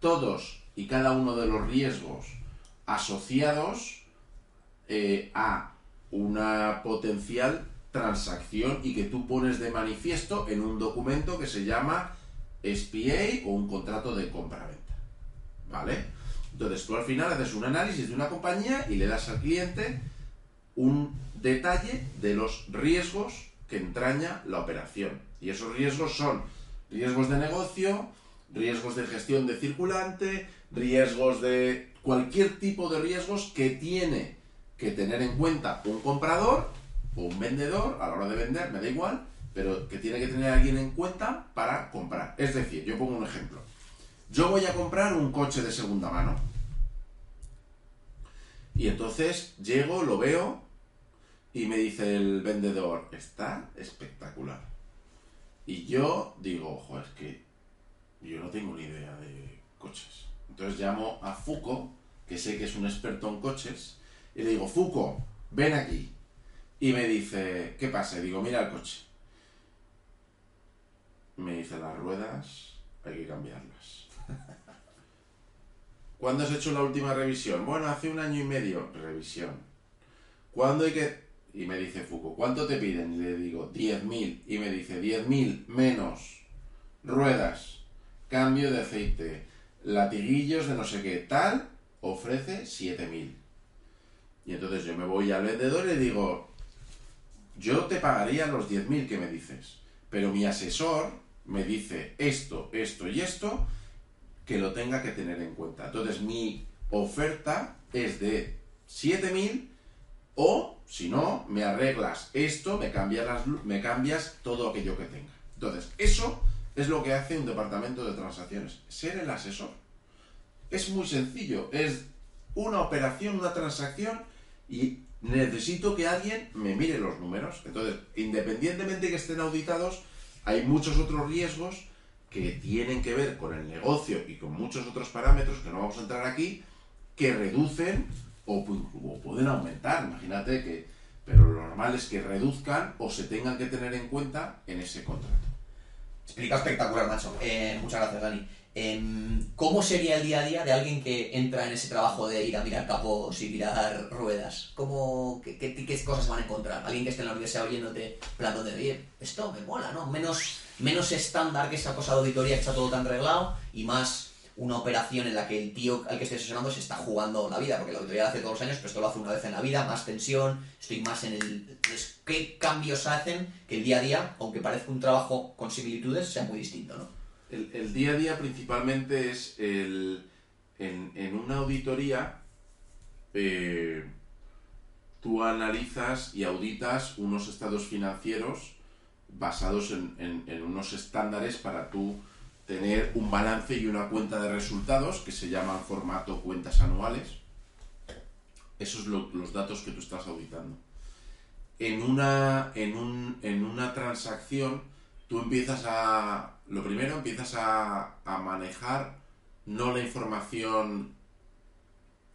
todos y cada uno de los riesgos asociados eh, a una potencial transacción y que tú pones de manifiesto en un documento que se llama SPA o un contrato de compra-venta. ¿Vale? Entonces tú al final haces un análisis de una compañía y le das al cliente un detalle de los riesgos que entraña la operación. Y esos riesgos son riesgos de negocio, riesgos de gestión de circulante, riesgos de cualquier tipo de riesgos que tiene que tener en cuenta un comprador o un vendedor a la hora de vender, me da igual, pero que tiene que tener alguien en cuenta para comprar. Es decir, yo pongo un ejemplo. Yo voy a comprar un coche de segunda mano. Y entonces llego, lo veo y me dice el vendedor, está espectacular. Y yo digo, ojo, es que yo no tengo ni idea de coches. Entonces llamo a Fuco, que sé que es un experto en coches, y le digo, Fuco, ven aquí. Y me dice, ¿qué pasa? Digo, mira el coche. Me dice, las ruedas hay que cambiarlas. [laughs] ¿Cuándo has hecho la última revisión? Bueno, hace un año y medio. Revisión. ¿Cuándo hay que...? Y me dice Foucault, ¿cuánto te piden? Y le digo, 10.000. Y me dice, 10.000 menos ruedas, cambio de aceite, latiguillos de no sé qué, tal, ofrece 7.000. Y entonces yo me voy al vendedor y le digo, yo te pagaría los 10.000 que me dices, pero mi asesor me dice esto, esto y esto, que lo tenga que tener en cuenta. Entonces mi oferta es de 7.000 o, si no, me arreglas esto, me cambias, me cambias todo aquello que tenga. Entonces, eso es lo que hace un departamento de transacciones, ser el asesor. Es muy sencillo, es una operación, una transacción y necesito que alguien me mire los números. Entonces, independientemente que estén auditados, hay muchos otros riesgos que tienen que ver con el negocio y con muchos otros parámetros que no vamos a entrar aquí, que reducen o, pueden aumentar. Imagínate que, pero lo normal es que reduzcan o se tengan que tener en cuenta en ese contrato. Explica espectacular, macho. Eh, muchas gracias, Dani. Em, ¿Cómo sería el día a día de alguien que entra en ese trabajo de ir a mirar capos y mirar ruedas? ¿Cómo, qué, qué, cosas van a encontrar? Alguien que esté en la universidad oyéndote, plan de, oye, esto me mola, ¿no? Menos, menos estándar que esa cosa de auditoría que está todo tan reglado y más una operación en la que el tío al que estoy asesorando se está jugando la vida, porque la auditoría hace todos los años, pero esto lo hace una vez en la vida, más tensión, estoy más en el... ¿Qué cambios hacen que el día a día, aunque parezca un trabajo con similitudes, sea muy distinto, ¿no? El, día a día principalmente es el, en, una auditoría eh, tú analizas y auditas unos estados financieros basados en, unos estándares para tú tener un balance y una cuenta de resultados que se llaman formato cuentas anuales. Esos son los datos que tú estás auditando. En una, en, un, en una transacción tú empiezas a, lo primero empiezas a, manejar no la información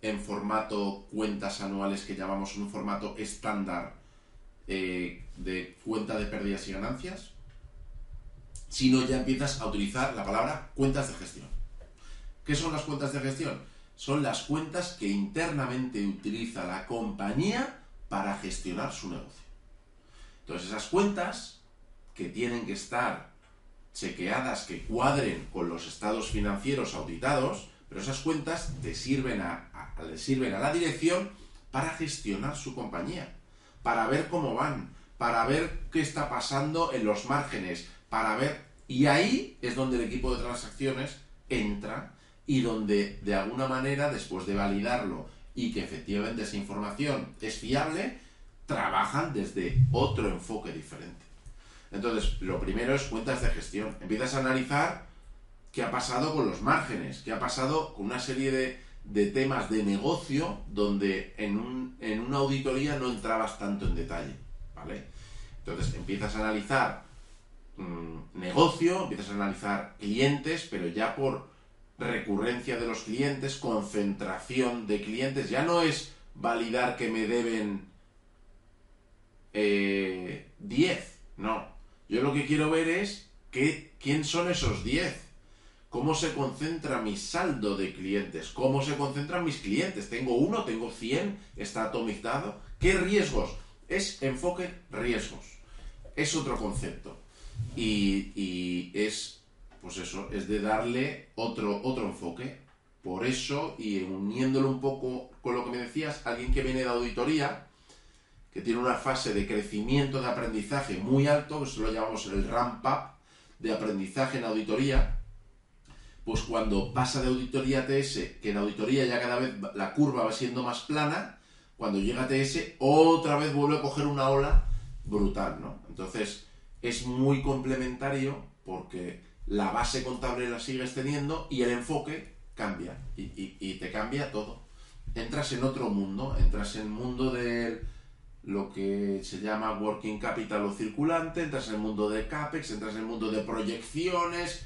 en formato cuentas anuales que llamamos un formato estándar eh, de cuenta de pérdidas y ganancias, sino ya empiezas a utilizar la palabra cuentas de gestión. ¿Qué son las cuentas de gestión? Son las cuentas que internamente utiliza la compañía para gestionar su negocio. Entonces esas cuentas que tienen que estar chequeadas que cuadren con los estados financieros auditados, pero esas cuentas te sirven a, le sirven a la dirección para gestionar su compañía, para ver cómo van, para ver qué está pasando en los márgenes, para ver... Y ahí es donde el equipo de transacciones entra y donde de alguna manera, después de validarlo y que efectivamente esa información es fiable, trabajan desde otro enfoque diferente. Entonces, lo primero es cuentas de gestión. Empiezas a analizar qué ha pasado con los márgenes, qué ha pasado con una serie de, temas de negocio donde en, un, en una auditoría no entrabas tanto en detalle. ¿Vale? Entonces, empiezas a analizar mm, negocio, empiezas a analizar clientes, pero ya por recurrencia de los clientes, concentración de clientes, ya no es validar que me deben 10, eh, no, yo lo que quiero ver es ¿qué, ¿quién son esos 10? ¿Cómo se concentra mi saldo de clientes? ¿Cómo se concentran mis clientes? ¿Tengo uno? ¿Tengo 100? ¿Está atomizado? ¿Qué riesgos? Es enfoque riesgos. Es otro concepto. Y, y es, pues eso, es de darle otro, otro enfoque. Por eso, y uniéndolo un poco con lo que me decías, alguien que viene de auditoría, que tiene una fase de crecimiento de aprendizaje muy alto, eso lo llamamos el ramp up de aprendizaje en auditoría, pues cuando pasa de auditoría a TS, que en auditoría ya cada vez la curva va siendo más plana, cuando llega a TS otra vez vuelve a coger una ola brutal, ¿no? Entonces es muy complementario porque la base contable la sigues teniendo y el enfoque cambia y, te cambia todo. Entras en otro mundo, entras en el mundo de lo que se llama working capital o circulante, entras en el mundo de CAPEX, entras en el mundo de proyecciones,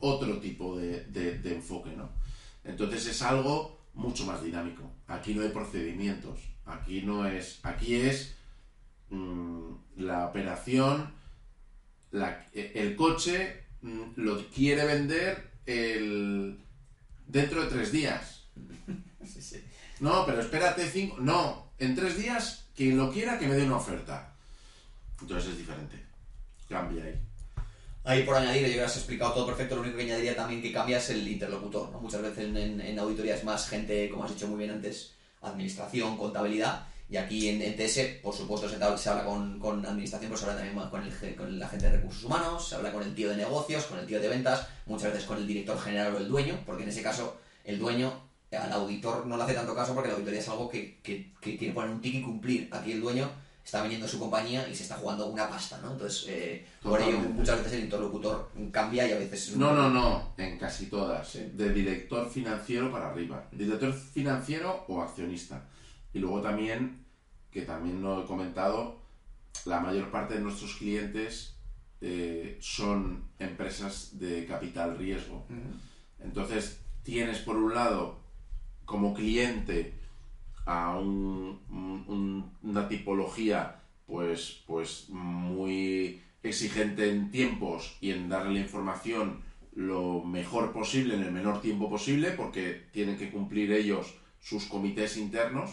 otro tipo de, enfoque, ¿no? Entonces es algo mucho más dinámico. Aquí no hay procedimientos, aquí no es, aquí es mm, la operación, el coche mm, lo quiere vender el, dentro de tres días. [laughs] No, pero espérate cinco, no, en tres días quien lo quiera que me dé una oferta. Entonces es diferente, cambia ahí. Ahí por añadir, yo ya has explicado todo perfecto, lo único que añadiría también que cambia es el interlocutor. Muchas veces en, en, auditoría es más gente, como has dicho muy bien antes, administración, contabilidad, y aquí en, TS, por supuesto, se, habla con, con, administración, pero se habla también con el, con la gente de recursos humanos, se habla con el tío de negocios, con el tío de ventas, muchas veces con el director general o el dueño, porque en ese caso el dueño al auditor no le hace tanto caso porque la auditoría es algo que, que, que quiere poner un tic y cumplir. Aquí el dueño está vendiendo su compañía y se está jugando una pasta, ¿no? Entonces, eh, por ello muchas veces el interlocutor cambia y a veces... No, no, no, en casi todas. De director financiero para arriba. Director financiero o accionista. Y luego también, que también lo he comentado, la mayor parte de nuestros clientes eh, son empresas de capital riesgo. Entonces, tienes por un lado como cliente a una tipología pues, pues muy exigente en tiempos y en darle la información lo mejor posible en el menor tiempo posible porque tienen que cumplir ellos sus comités internos.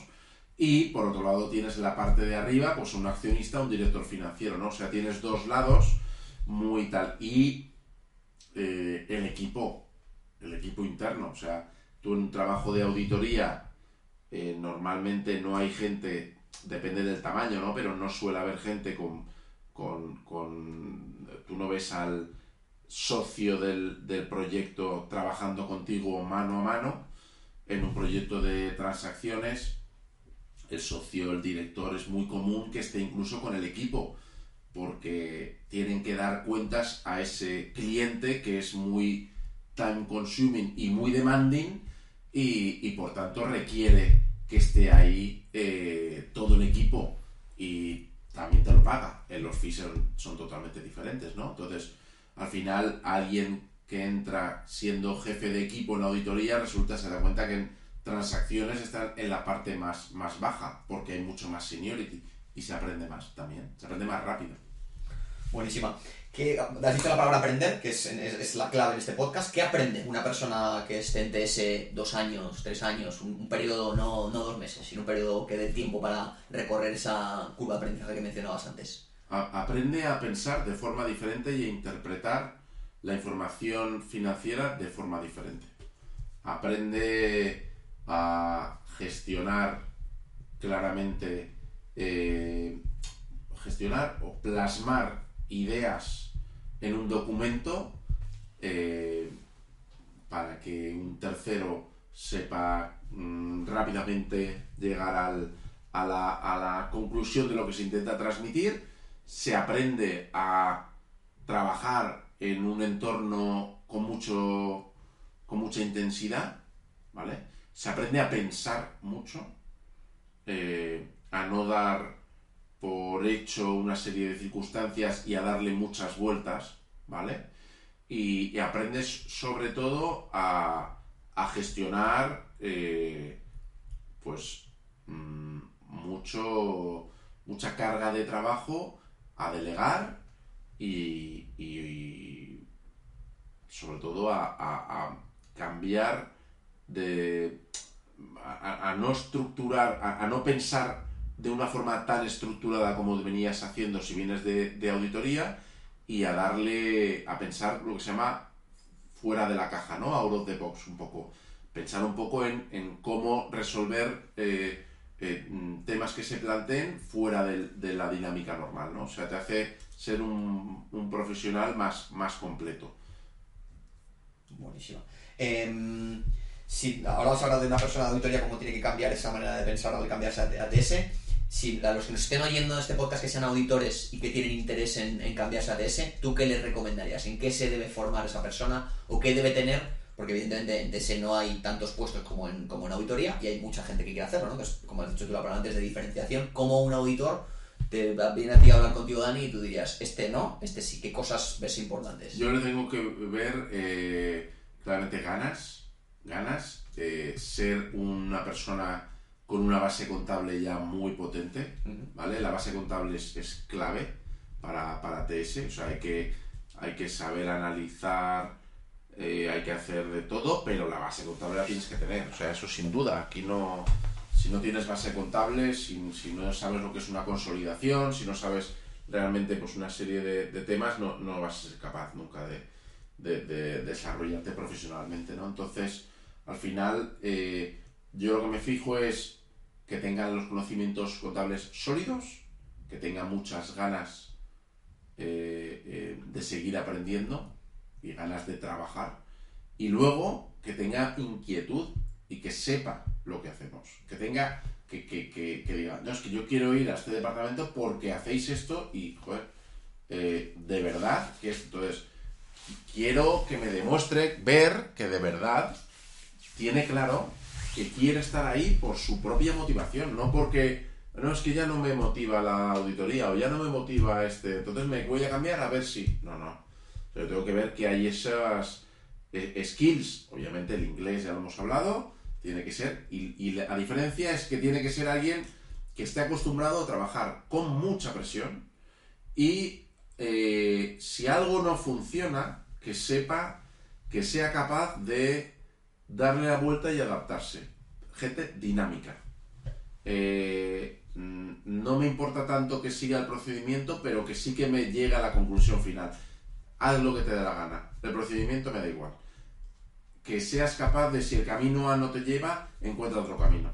Y por otro lado tienes la parte de arriba pues un accionista un director financiero no o sea tienes dos lados muy tal. Y eh, el equipo el equipo interno o sea tú en un trabajo de auditoría eh, normalmente no hay gente, depende del tamaño, ¿no? Pero no suele haber gente con, con, tú no ves al socio del, del, proyecto trabajando contigo mano a mano en un proyecto de transacciones. El socio, el director es muy común que esté incluso con el equipo porque tienen que dar cuentas a ese cliente que es muy time consuming y muy demanding y, por tanto requiere que esté ahí eh, todo el equipo y también te lo paga. En los fees son, totalmente diferentes, ¿no? Entonces, al final, alguien que entra siendo jefe de equipo en auditoría resulta, se da cuenta que en transacciones están en la parte más, más baja, porque hay mucho más seniority y se aprende más también, se aprende más rápido. Buenísima has dicho la palabra aprender, que es, la clave en este podcast. ¿Qué aprende una persona que esté en TS dos años, tres años, un, periodo no, no, dos meses, sino un periodo que dé tiempo para recorrer esa curva de aprendizaje que mencionabas antes? aprende a pensar de forma diferente y a interpretar la información financiera de forma diferente. Aprende a gestionar claramente, eh, gestionar o plasmar ideas en un documento eh, para que un tercero sepa mm, rápidamente llegar al, a, la, a, la, conclusión de lo que se intenta transmitir, se aprende a trabajar en un entorno con, mucho, con mucha intensidad, ¿vale? Se aprende a pensar mucho, eh, a no dar por hecho una serie de circunstancias y a darle muchas vueltas, ¿vale? Y, aprendes sobre todo a, gestionar, eh, pues, mm, mucho, mucha carga de trabajo, a delegar y, sobre todo a, a- cambiar de... A, no estructurar, a no pensar de una forma tan estructurada como venías haciendo si vienes de, de auditoría y a darle, a pensar lo que se llama fuera de la caja, ¿no? Out of the box un poco. Pensar un poco en, en cómo resolver eh, eh, temas que se planteen fuera de, la dinámica normal, ¿no? O sea, te hace ser un, un profesional más, más completo. Buenísimo. Em, si ahora hablar de una persona de auditoría, cómo tiene que cambiar esa manera de pensar de cambiarse a ATS. Si a los que nos estén oyendo en este podcast que sean auditores y que tienen interés en, en cambiarse a ATS, ¿tú qué les recomendarías? ¿En qué se debe formar esa persona? ¿O qué debe tener? Porque evidentemente en TS no hay tantos puestos como en, como en auditoría y hay mucha gente que quiere hacerlo, ¿no? Entonces, como has dicho tú la palabra antes de diferenciación, como un auditor te viene a ti a hablar contigo, Dani, y tú dirías, este no, este sí, ¿qué cosas ves importantes? Yo le tengo que ver eh, claramente ganas, ganas, ser una persona con una base contable ya muy potente. ¿vale? La base contable es, es clave para, para TS, o sea, hay que, hay que saber analizar, eh, hay que hacer de todo, pero la base contable la tienes que tener, o sea, eso sin duda, aquí no... Si no tienes base contable, si, si no sabes lo que es una consolidación, si no sabes realmente pues una serie de, de temas, no, no vas a ser capaz nunca de, de- de desarrollarte profesionalmente, ¿no? Entonces, al final, eh, yo lo que me fijo es que tengan los conocimientos contables sólidos, que tengan muchas ganas eh, eh, de seguir aprendiendo y ganas de trabajar, y luego que tenga inquietud y que sepa lo que hacemos, que tenga, que, que, que, que diga, no, es que yo quiero ir a este departamento porque hacéis esto y, joder, eh, de verdad que es, entonces, quiero que me demuestre, ver que de verdad tiene claro que quiere estar ahí por su propia motivación, no porque, no, es que ya no me motiva la auditoría o ya no me motiva este, entonces me voy a cambiar a ver si, no, no, yo tengo que ver que hay esas eh, skills, obviamente el inglés ya lo hemos hablado, tiene que ser, y, y la diferencia es que tiene que ser alguien que esté acostumbrado a trabajar con mucha presión y eh, si algo no funciona, que sepa, que sea capaz de darle la vuelta y adaptarse. Gente dinámica. Eh, mm, no me importa tanto que siga el procedimiento, pero que sí que me llegue a la conclusión final. Haz lo que te dé la gana. El procedimiento me da igual. Que seas capaz de, si el camino A no te lleva, encuentra otro camino.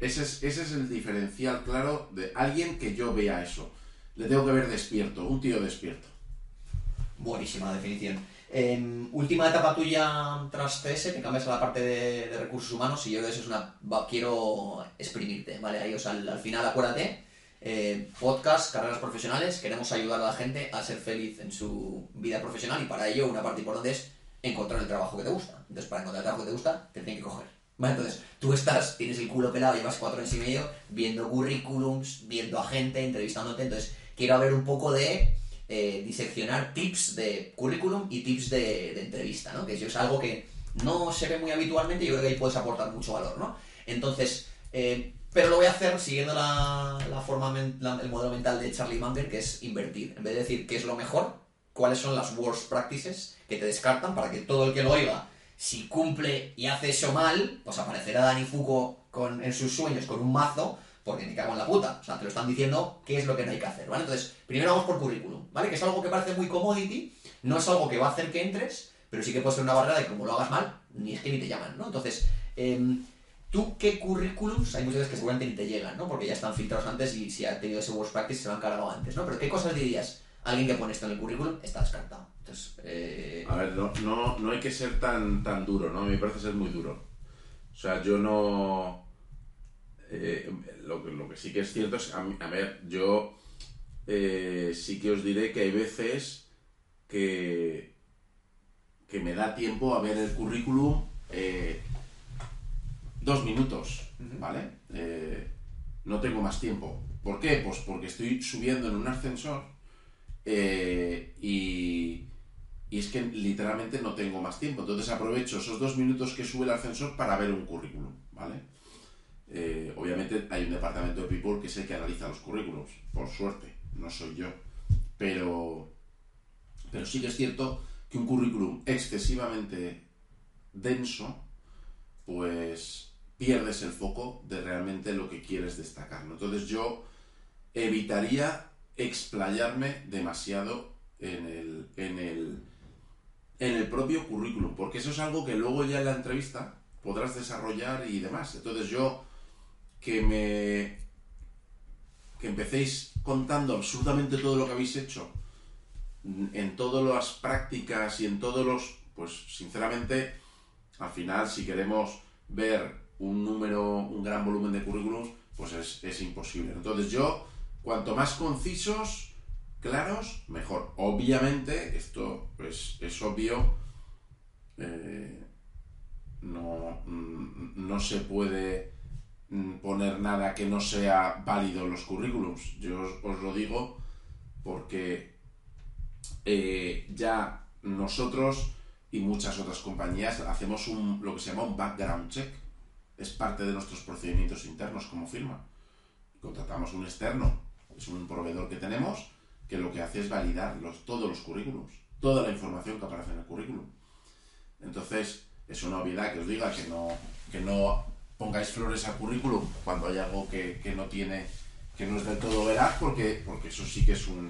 Ese es, ese es el diferencial claro de alguien que yo vea eso. Le tengo que ver despierto, un tío despierto. Buenísima definición. Em, última etapa tuya tras TS, te cambias a la parte de, recursos humanos y yo eso es una... quiero exprimirte, ¿vale? Ahí, o al, al final acuérdate, eh, podcast, carreras profesionales, queremos ayudar a la gente a ser feliz en su vida profesional y para ello una parte importante es encontrar el trabajo que te gusta. Entonces, para encontrar el trabajo que te gusta, te tienen que coger. Entonces, tú estás, tienes el culo pelado, llevas cuatro años y medio viendo currículums, viendo a gente, entrevistándote, entonces quiero hablar un poco de eh, diseccionar tips de currículum y tips de, entrevista, ¿no? Que eso es algo que no se ve muy habitualmente y yo creo que ahí puedes aportar mucho valor, ¿no? Entonces, eh, pero lo voy a hacer siguiendo la, forma la- el modelo mental de Charlie Munger, que es invertir. En vez de decir qué es lo mejor, cuáles son las worst practices que te descartan para que todo el que lo oiga, si cumple y hace eso mal, pues aparecerá Dani Fuco con, en sus sueños con un mazo porque me cago en la puta. O sea, te lo están diciendo qué es lo que no hay que hacer, ¿vale? Entonces, primero vamos por currículum, ¿vale? Que es algo que parece muy commodity, no es algo que va a hacer que entres, pero sí que puede ser una barrera de como lo hagas mal, ni es que ni te llaman, ¿no? Entonces, em, ¿tú qué currículums? Hay muchas veces que seguramente ni te llegan, ¿no? Porque ya están filtrados antes y si ha tenido ese worst practice se lo han cargado antes, ¿no? Pero ¿qué cosas dirías? Alguien que pone esto en el currículum está descartado. Entonces, eh, A ver, no, no, no hay que ser tan, tan duro, ¿no? A mí me parece ser muy duro. O sea, yo no... eh, lo, que, lo que sí que es cierto es, a, a ver, yo eh, sí que os diré que hay veces que, que me da tiempo a ver el currículum eh, dos minutos, ¿vale? No tengo más tiempo. ¿Por qué? Pues porque estoy subiendo en un ascensor y, y es que literalmente no tengo más tiempo. Entonces aprovecho esos dos minutos que sube el ascensor para ver un currículum, ¿vale? Eh, obviamente hay un departamento de people que es el que analiza los currículums, por suerte, no soy yo. Pero, Pero sí que es cierto que un currículum excesivamente denso, pues pierdes el foco de realmente lo que quieres destacar. Entonces yo evitaría explayarme demasiado en el, en el, en el propio currículum, porque eso es algo que luego ya en la entrevista podrás desarrollar y demás. Entonces yo que me que empecéis contando absolutamente todo lo que habéis hecho en todas las prácticas y en todos los, pues sinceramente, al final si queremos ver un número, un gran volumen de currículums, pues es, es imposible. Entonces yo, cuanto más concisos, claros, mejor. Obviamente, esto pues, es obvio, eh, no, no se puede poner nada que no sea válido en los currículums. Yo os, lo digo porque eh, ya nosotros y muchas otras compañías hacemos lo que se llama un background check. Es parte de nuestros procedimientos internos como firma. Contratamos un externo, es un proveedor que tenemos que lo que hace es validar los, todos los currículums, toda la información que aparece en el currículum. Entonces, es una obviedad que os diga que no, que no pongáis flores al currículum cuando hay algo que, que no tiene, que no es del todo veraz, porque, porque eso sí que es un,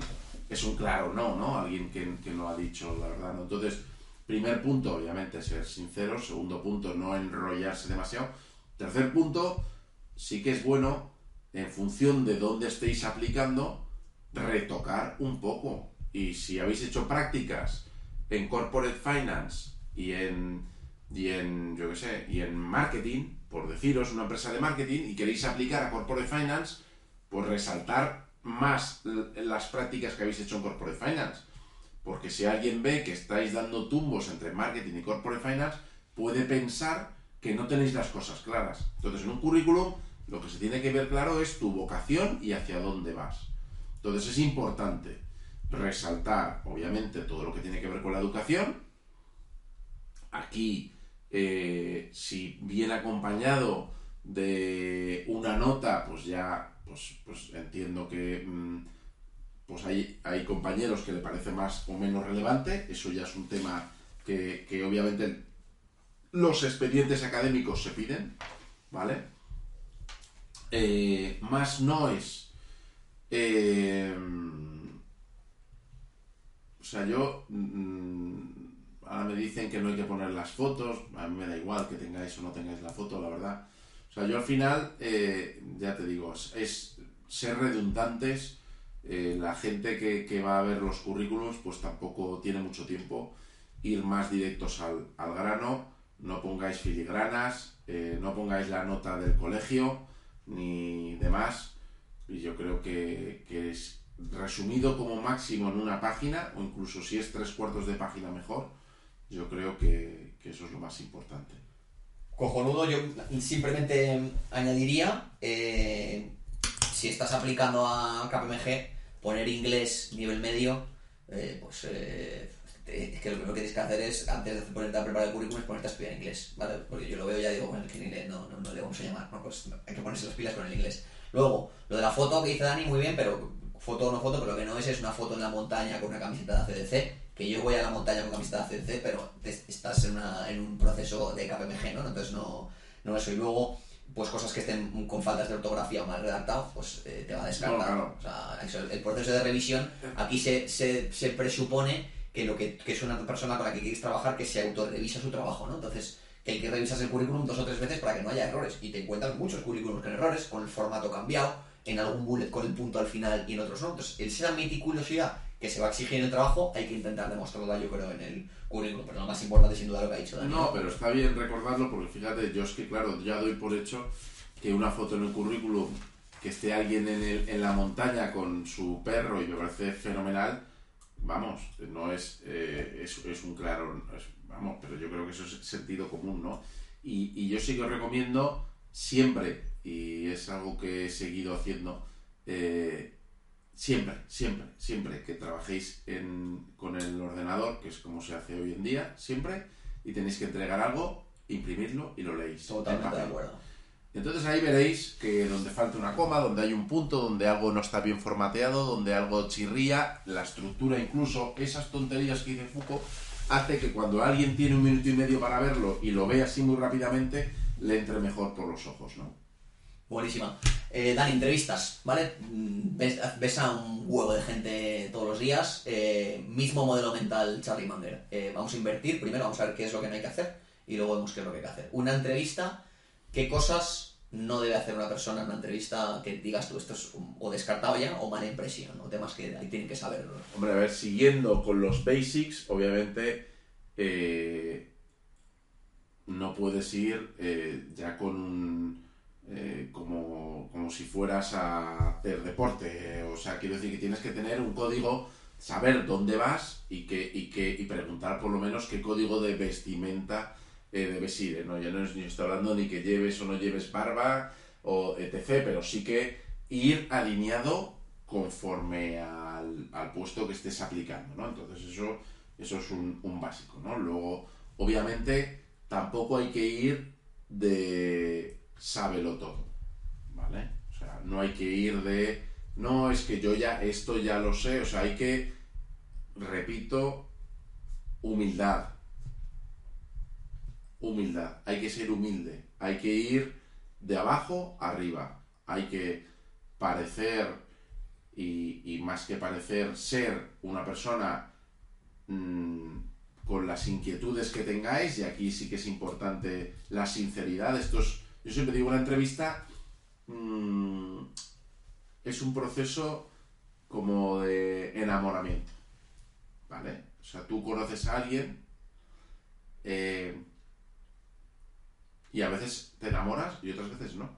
es un claro no, ¿no? Alguien que, que no ha dicho la verdad, ¿no? Entonces, primer punto, obviamente, ser sincero. Segundo punto, no enrollarse demasiado. Tercer punto, sí que es bueno, en función de dónde estéis aplicando, retocar un poco. Y si habéis hecho prácticas en corporate finance y en, y en yo qué sé, y en marketing, por deciros, una empresa de marketing, y queréis aplicar a corporate finance, pues resaltar más las prácticas que habéis hecho en corporate finance. Porque si alguien ve que estáis dando tumbos entre marketing y corporate finance, puede pensar que no tenéis las cosas claras. Entonces, en un currículum, lo que se tiene que ver claro es tu vocación y hacia dónde vas. Entonces es importante resaltar, obviamente, todo lo que tiene que ver con la educación. Aquí, eh, si viene acompañado de una nota, pues ya pues, pues entiendo que mm, pues hay, hay compañeros que le parece más o menos relevante. Eso ya es un tema que, que obviamente los expedientes académicos se piden, ¿vale? Eh, más no es eh, o sea, yo. mm, ahora me dicen que no hay que poner las fotos. A mí me da igual que tengáis o no tengáis la foto, la verdad. O sea, yo al final, eh, ya te digo, es, ser redundantes. Eh, la gente que, que va a ver los currículums, pues tampoco tiene mucho tiempo. Ir más directos al, al grano. No pongáis filigranas. eh, no pongáis la nota del colegio. Ni demás. Y yo creo que, que es resumido como máximo en una página, o incluso si es tres cuartos de página mejor, yo creo que, que eso es lo más importante. Cojonudo, yo simplemente añadiría, eh, si estás aplicando a KPMG, poner inglés nivel medio, eh, pues eh, es que lo primero que tienes que hacer es, antes de ponerte a preparar el currículum, es ponerte a estudiar inglés, ¿vale? Porque yo lo veo ya digo, bueno, que inglés no, le vamos a llamar. Pues hay que ponerse las pilas con el inglés. Luego, lo de la foto que dice Dani, muy bien, pero foto o no foto, pero lo que no es es una foto en la montaña con una camiseta de ACDC, que yo voy a la montaña con camiseta ACDC, pero estás en, una- en un proceso de KPMG, ¿no? Entonces no, no eso. Y luego, pues cosas que estén con faltas de ortografía o mal redactados, pues eh, te va a descartar. No, claro. O sea, el proceso de revisión, aquí se, se, se presupone que lo que, que es una persona con la que quieres trabajar que se autorrevisa su trabajo, ¿no? Entonces, que hay que revisas el currículum dos o tres veces para que no haya errores. Y te encuentras muchos currículums con errores, con el formato cambiado, en algún bullet con el punto al final y en otros no. Entonces, esa meticulosidad que se va a exigir en el trabajo, hay que intentar demostrarla, yo creo, en el currículum. Pero lo más importante, sin duda, lo que ha dicho Dani. No, pero está bien recordarlo porque fíjate, yo es que claro, ya doy por hecho que una foto en el currículum que esté alguien en, el- en la montaña con su perro y me parece fenomenal, vamos, no es, eh, es, un claro, vamos, pero yo creo que eso es sentido común, ¿no? Y, y yo sí que os recomiendo siempre, y es algo que he seguido haciendo, eh, siempre, siempre, siempre que trabajéis en- con el ordenador, que es como se hace hoy en día, siempre, y tenéis que entregar algo, imprimirlo y lo leéis. en Totalmente de acuerdo. Entonces ahí veréis que donde falta una coma, donde hay un punto, donde algo no está bien formateado, donde algo chirría, la estructura incluso, esas tonterías que dice Foucault, hace que cuando alguien tiene un minuto y medio para verlo y lo ve así muy rápidamente, le entre mejor por los ojos, ¿no? Buenísima. Eh, Dani, entrevistas, ¿vale? Mm, Ves, a un huevo de gente todos los días. eh, mismo modelo mental Charlie Munger. Eh, vamos a invertir, primero vamos a ver qué es lo que no hay que hacer y luego vemos qué es lo que hay que hacer. Una entrevista, ¿qué cosas no debe hacer una persona en una entrevista que digas tú esto es o descartado ya o mala impresión? O temas que ahí tienen que saber. Hombre, a ver, siguiendo con los basics, obviamente eh, no puedes ir eh, ya con un... eh, como, como si fueras a hacer deporte. O sea, quiero decir que tienes que tener un código, saber dónde vas y, que, y, que, y preguntar por lo menos qué código de vestimenta eh, debes ir. ¿eh? ¿no? Ya no estoy hablando ni que lleves o no lleves barba o etc., pero sí que ir alineado conforme al, al puesto que estés aplicando, ¿no? Entonces eso, eso es un, un básico, ¿no? Luego, obviamente, tampoco hay que ir de sábelo todo, ¿vale? O sea, no hay que ir de, no, es que yo ya, esto ya lo sé, o sea, hay que, repito, humildad, humildad, hay que ser humilde, hay que ir de abajo arriba, hay que parecer y, más que parecer ser una persona mm, con las inquietudes que tengáis, y aquí sí que es importante la sinceridad, esto es, yo siempre digo, una entrevista mm, es un proceso como de enamoramiento, ¿vale? O sea, tú conoces a alguien eh, y a veces te enamoras y otras veces no.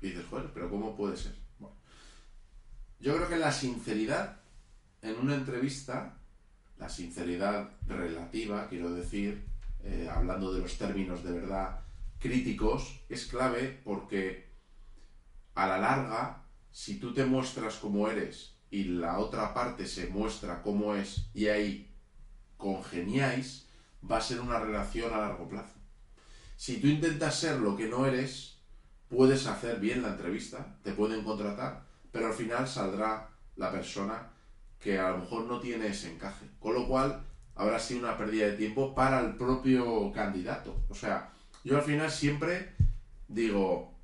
Y dices, joder, pero ¿cómo puede ser? Bueno, yo creo que la sinceridad en una entrevista, la sinceridad relativa, quiero decir, eh, hablando de los términos de verdad críticos, es clave porque a la larga, si tú te muestras como eres y la otra parte se muestra como es y ahí congeniáis, va a ser una relación a largo plazo. Si tú intentas ser lo que no eres, puedes hacer bien la entrevista, te pueden contratar, pero al final saldrá la persona que a lo mejor no tiene ese encaje. Con lo cual, habrá sido una pérdida de tiempo para el propio candidato. O sea, yo al final siempre digo,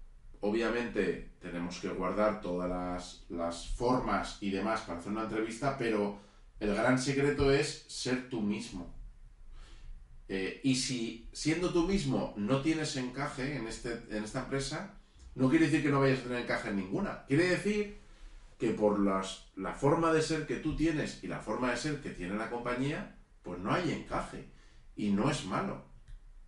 obviamente tenemos que guardar todas las, las formas y demás para hacer una entrevista, pero el gran secreto es ser tú mismo. Eh, y si siendo tú mismo no tienes encaje en, este, en esta empresa, no quiere decir que no vayas a tener encaje en ninguna. Quiere decir que por las, la forma de ser que tú tienes y la forma de ser que tiene la compañía, pues no hay encaje. Y no es malo.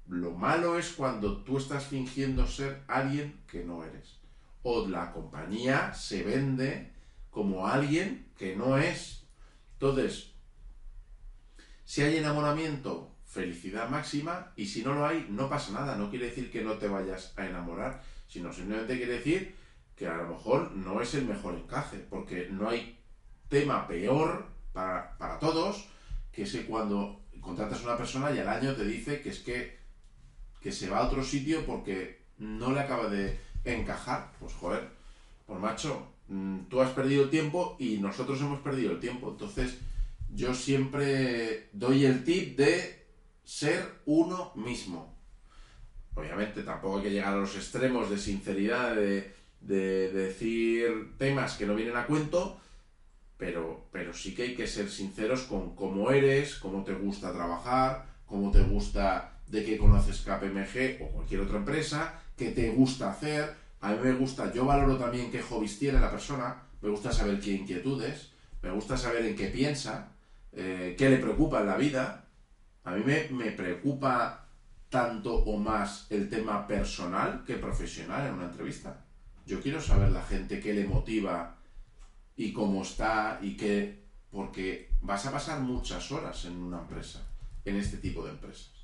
Lo malo es cuando tú estás fingiendo ser alguien que no eres. O la compañía se vende como alguien que no es. Entonces, si hay enamoramiento, felicidad máxima, y si no lo hay, no pasa nada. No quiere decir que no te vayas a enamorar, sino simplemente quiere decir que a lo mejor no es el mejor encaje, porque no hay tema peor para, para todos que es cuando contratas a una persona y al año te dice que es que, que se va a otro sitio porque no le acaba de encajar. Pues joder, pues macho, mm, tú has perdido el tiempo y nosotros hemos perdido el tiempo. Entonces, yo siempre doy el tip de ser uno mismo. Obviamente tampoco hay que llegar a los extremos de sinceridad, de, de decir temas que no vienen a cuento, pero, pero sí que hay que ser sinceros con cómo eres, cómo te gusta trabajar, cómo te gusta, de qué conoces KPMG o cualquier otra empresa, qué te gusta hacer. A mí me gusta, yo valoro también qué hobbies tiene la persona, me gusta saber qué inquietudes, me gusta saber en qué piensa, eh, qué le preocupa en la vida. A mí me, me preocupa tanto o más el tema personal que profesional en una entrevista. Yo quiero saber la gente qué le motiva y cómo está y qué... Porque vas a pasar muchas horas en una empresa, en este tipo de empresas.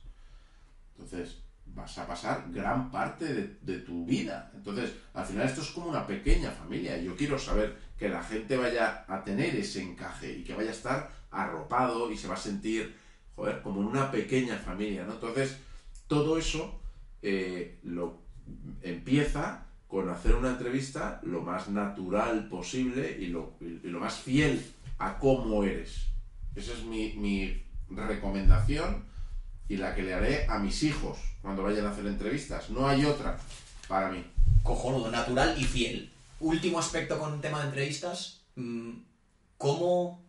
Entonces, vas a pasar gran parte de, tu vida. Entonces, al final esto es como una pequeña familia. Yo quiero saber que la gente vaya a tener ese encaje y que vaya a estar arropado y se va a sentir, joder, como en una pequeña familia, ¿no? Entonces, todo eso eh, lo empieza hacer una entrevista lo más natural posible y lo, y lo más fiel a cómo eres. Esa es mi, mi recomendación y la que le haré a mis hijos cuando vayan a hacer entrevistas. No hay otra para mí. Cojonudo, natural y fiel. Último aspecto con el tema de entrevistas. mm, ¿Cómo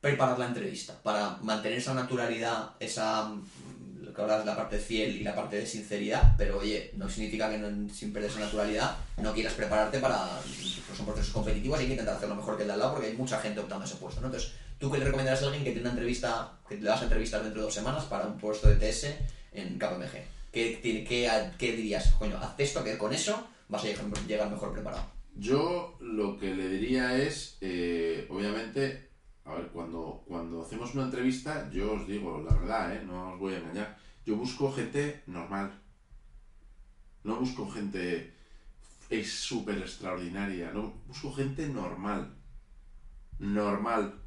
preparar la entrevista? Para mantener esa naturalidad, esa. Lo que hablas la parte fiel y la parte de sinceridad, pero oye, no significa que sin perder esa naturalidad no quieras prepararte para. Pues son procesos competitivos y hay que intentar hacerlo mejor que el de al lado porque hay mucha gente optando a ese puesto, ¿no? Entonces, ¿tú qué le recomendarás a alguien que tiene una entrevista, que le vas a entrevistar dentro de dos semanas para un puesto de TS en KPMG? ¿Qué, dirías? Coño, haz esto que con eso vas a llegar, llegar mejor preparado. Yo lo que le diría es, eh, obviamente, a ver, cuando, cuando hacemos una entrevista, yo os digo la verdad, ¿eh? no os voy a engañar, yo busco gente normal. No busco gente es súper extraordinaria, no, busco gente normal. Normal.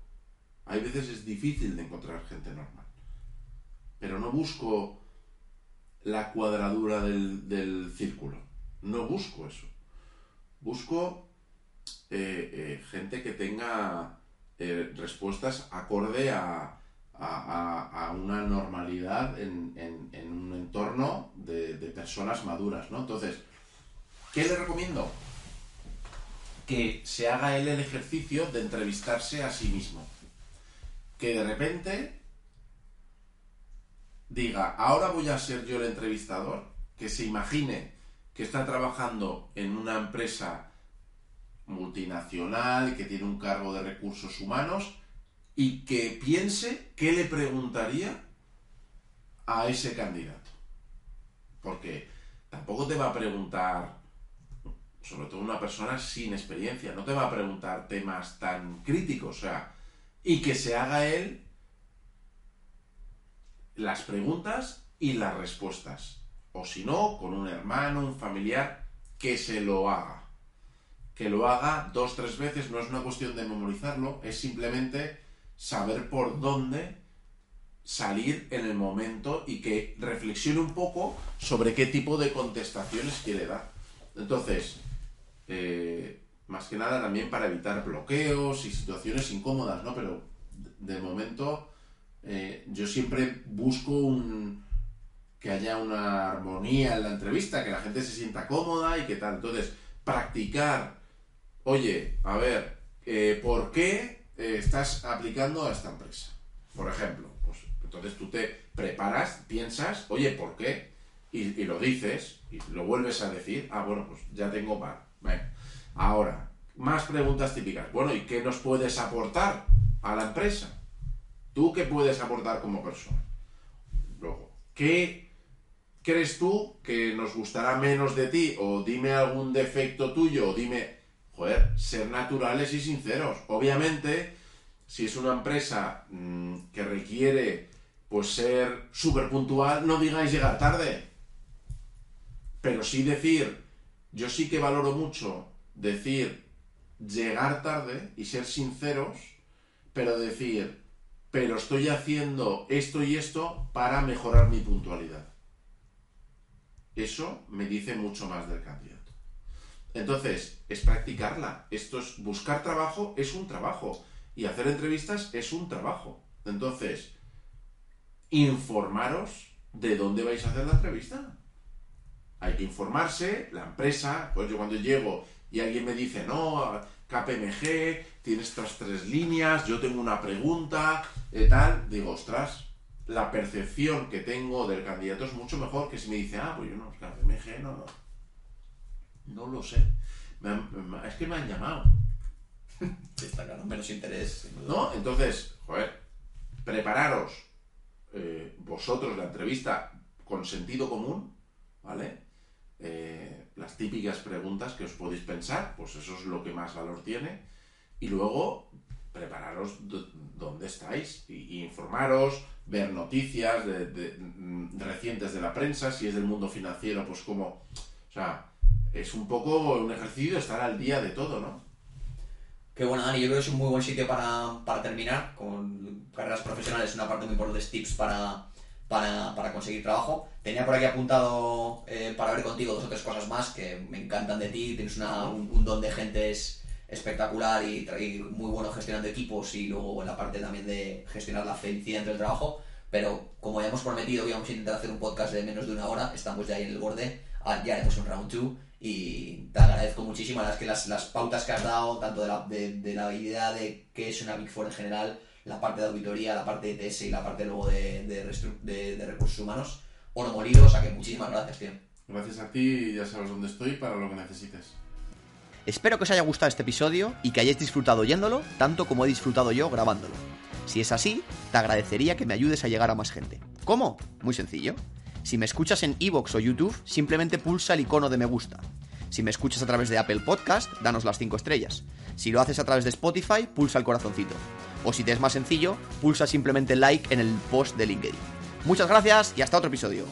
Hay veces es difícil de encontrar gente normal. Pero no busco la cuadradura del, del círculo. No busco eso busco eh, eh, gente que tenga eh, respuestas acorde a, a- una normalidad en, en- en un entorno de, de personas maduras, ¿no? Entonces, ¿qué le recomiendo? Que se haga él el ejercicio de entrevistarse a sí mismo. Que de repente diga, ahora voy a ser yo el entrevistador, que se imagine que está trabajando en una empresa multinacional que tiene un cargo de recursos humanos y que piense qué le preguntaría a ese candidato. Porque tampoco te va a preguntar, sobre todo una persona sin experiencia, no te va a preguntar temas tan críticos, o sea, y que se haga él las preguntas y las respuestas. O si no, con un hermano, un familiar, que se lo haga. Que lo haga dos, tres veces, no es una cuestión de memorizarlo, es simplemente saber por dónde salir en el momento y que reflexione un poco sobre qué tipo de contestaciones quiere dar. Entonces, eh, más que nada también para evitar bloqueos y situaciones incómodas, ¿no? Pero de momento eh, yo siempre busco un, que haya una armonía en la entrevista, que la gente se sienta cómoda y que tal. Entonces, practicar, oye, a ver, eh, ¿por qué eh, estás aplicando a esta empresa? Por ejemplo, pues entonces tú te preparas, piensas, oye, ¿por qué? Y, lo dices y lo vuelves a decir, ah, bueno, pues ya tengo par. Venga. Ahora, más preguntas típicas. Bueno, ¿y qué nos puedes aportar a la empresa? ¿Tú qué puedes aportar como persona? Luego, ¿qué crees tú que nos gustará menos de ti? O dime algún defecto tuyo, o dime, joder, ser naturales y sinceros. Obviamente, si es una empresa mm, que requiere pues ser súper puntual, no digáis llegar tarde. Pero sí decir, yo sí que valoro mucho decir llegar tarde y ser sinceros, pero decir, pero estoy haciendo esto y esto para mejorar mi puntualidad. Eso me dice mucho más del candidato. Entonces, es practicarla. Esto es buscar trabajo, es un trabajo. Y hacer entrevistas es un trabajo. Entonces, informaros de dónde vais a hacer la entrevista. Hay que informarse, la empresa, pues yo cuando llego y alguien me dice, no, KPMG, tiene estas tres líneas, yo tengo una pregunta, eh, tal, digo, ostras, la percepción que tengo del candidato es mucho mejor que si me dice, ah, pues yo no, KPMG no, no lo sé. Me han- me- es que me han llamado. Está claro, menos interés. ¿No? Entonces, joder, prepararos eh, vosotros la entrevista con sentido común, ¿vale? Eh, las típicas preguntas que os podéis pensar, pues eso es lo que más valor tiene. Y luego, prepararos dónde estáis y, y informaros, ver noticias de, de- mm, recientes de la prensa, si es del mundo financiero, pues como... O sea, es un poco un ejercicio estar al día de todo, ¿no? Qué bueno, Dani. Yo creo que es un muy buen sitio para, para terminar. Con carreras profesionales, una parte muy importante tips para, para, conseguir trabajo. Tenía por aquí apuntado eh, para ver contigo dos o tres cosas más que me encantan de ti. Tienes una- un, don de gente es espectacular y, muy bueno gestionando equipos y luego en la parte también de gestionar la felicidad dentro del trabajo. Pero como ya hemos prometido que íbamos a intentar hacer un podcast de menos de una hora, estamos ya ahí en el borde. Ah, Ya haremos un round 2 y te agradezco muchísimo. La verdad es que las, las pautas que has dado, tanto de la, de, de la idea de qué es una Big Four en general, la parte de auditoría, la parte de TS y la parte luego de, de, restru- de- de recursos humanos, oro molido. O sea que muchísimas gracias, tío. Gracias a ti, ya sabes dónde estoy para lo que necesites. Espero que os haya gustado este episodio y que hayáis disfrutado oyéndolo tanto como he disfrutado yo grabándolo. Si es así, te agradecería que me ayudes a llegar a más gente. ¿Cómo? Muy sencillo. Si me escuchas en iVoox o YouTube, simplemente pulsa el icono de me gusta. Si me escuchas a través de Apple Podcast, danos las 5 estrellas. Si lo haces a través de Spotify, pulsa el corazoncito. O si te es más sencillo, pulsa simplemente like en el post de LinkedIn. Muchas gracias y hasta otro episodio.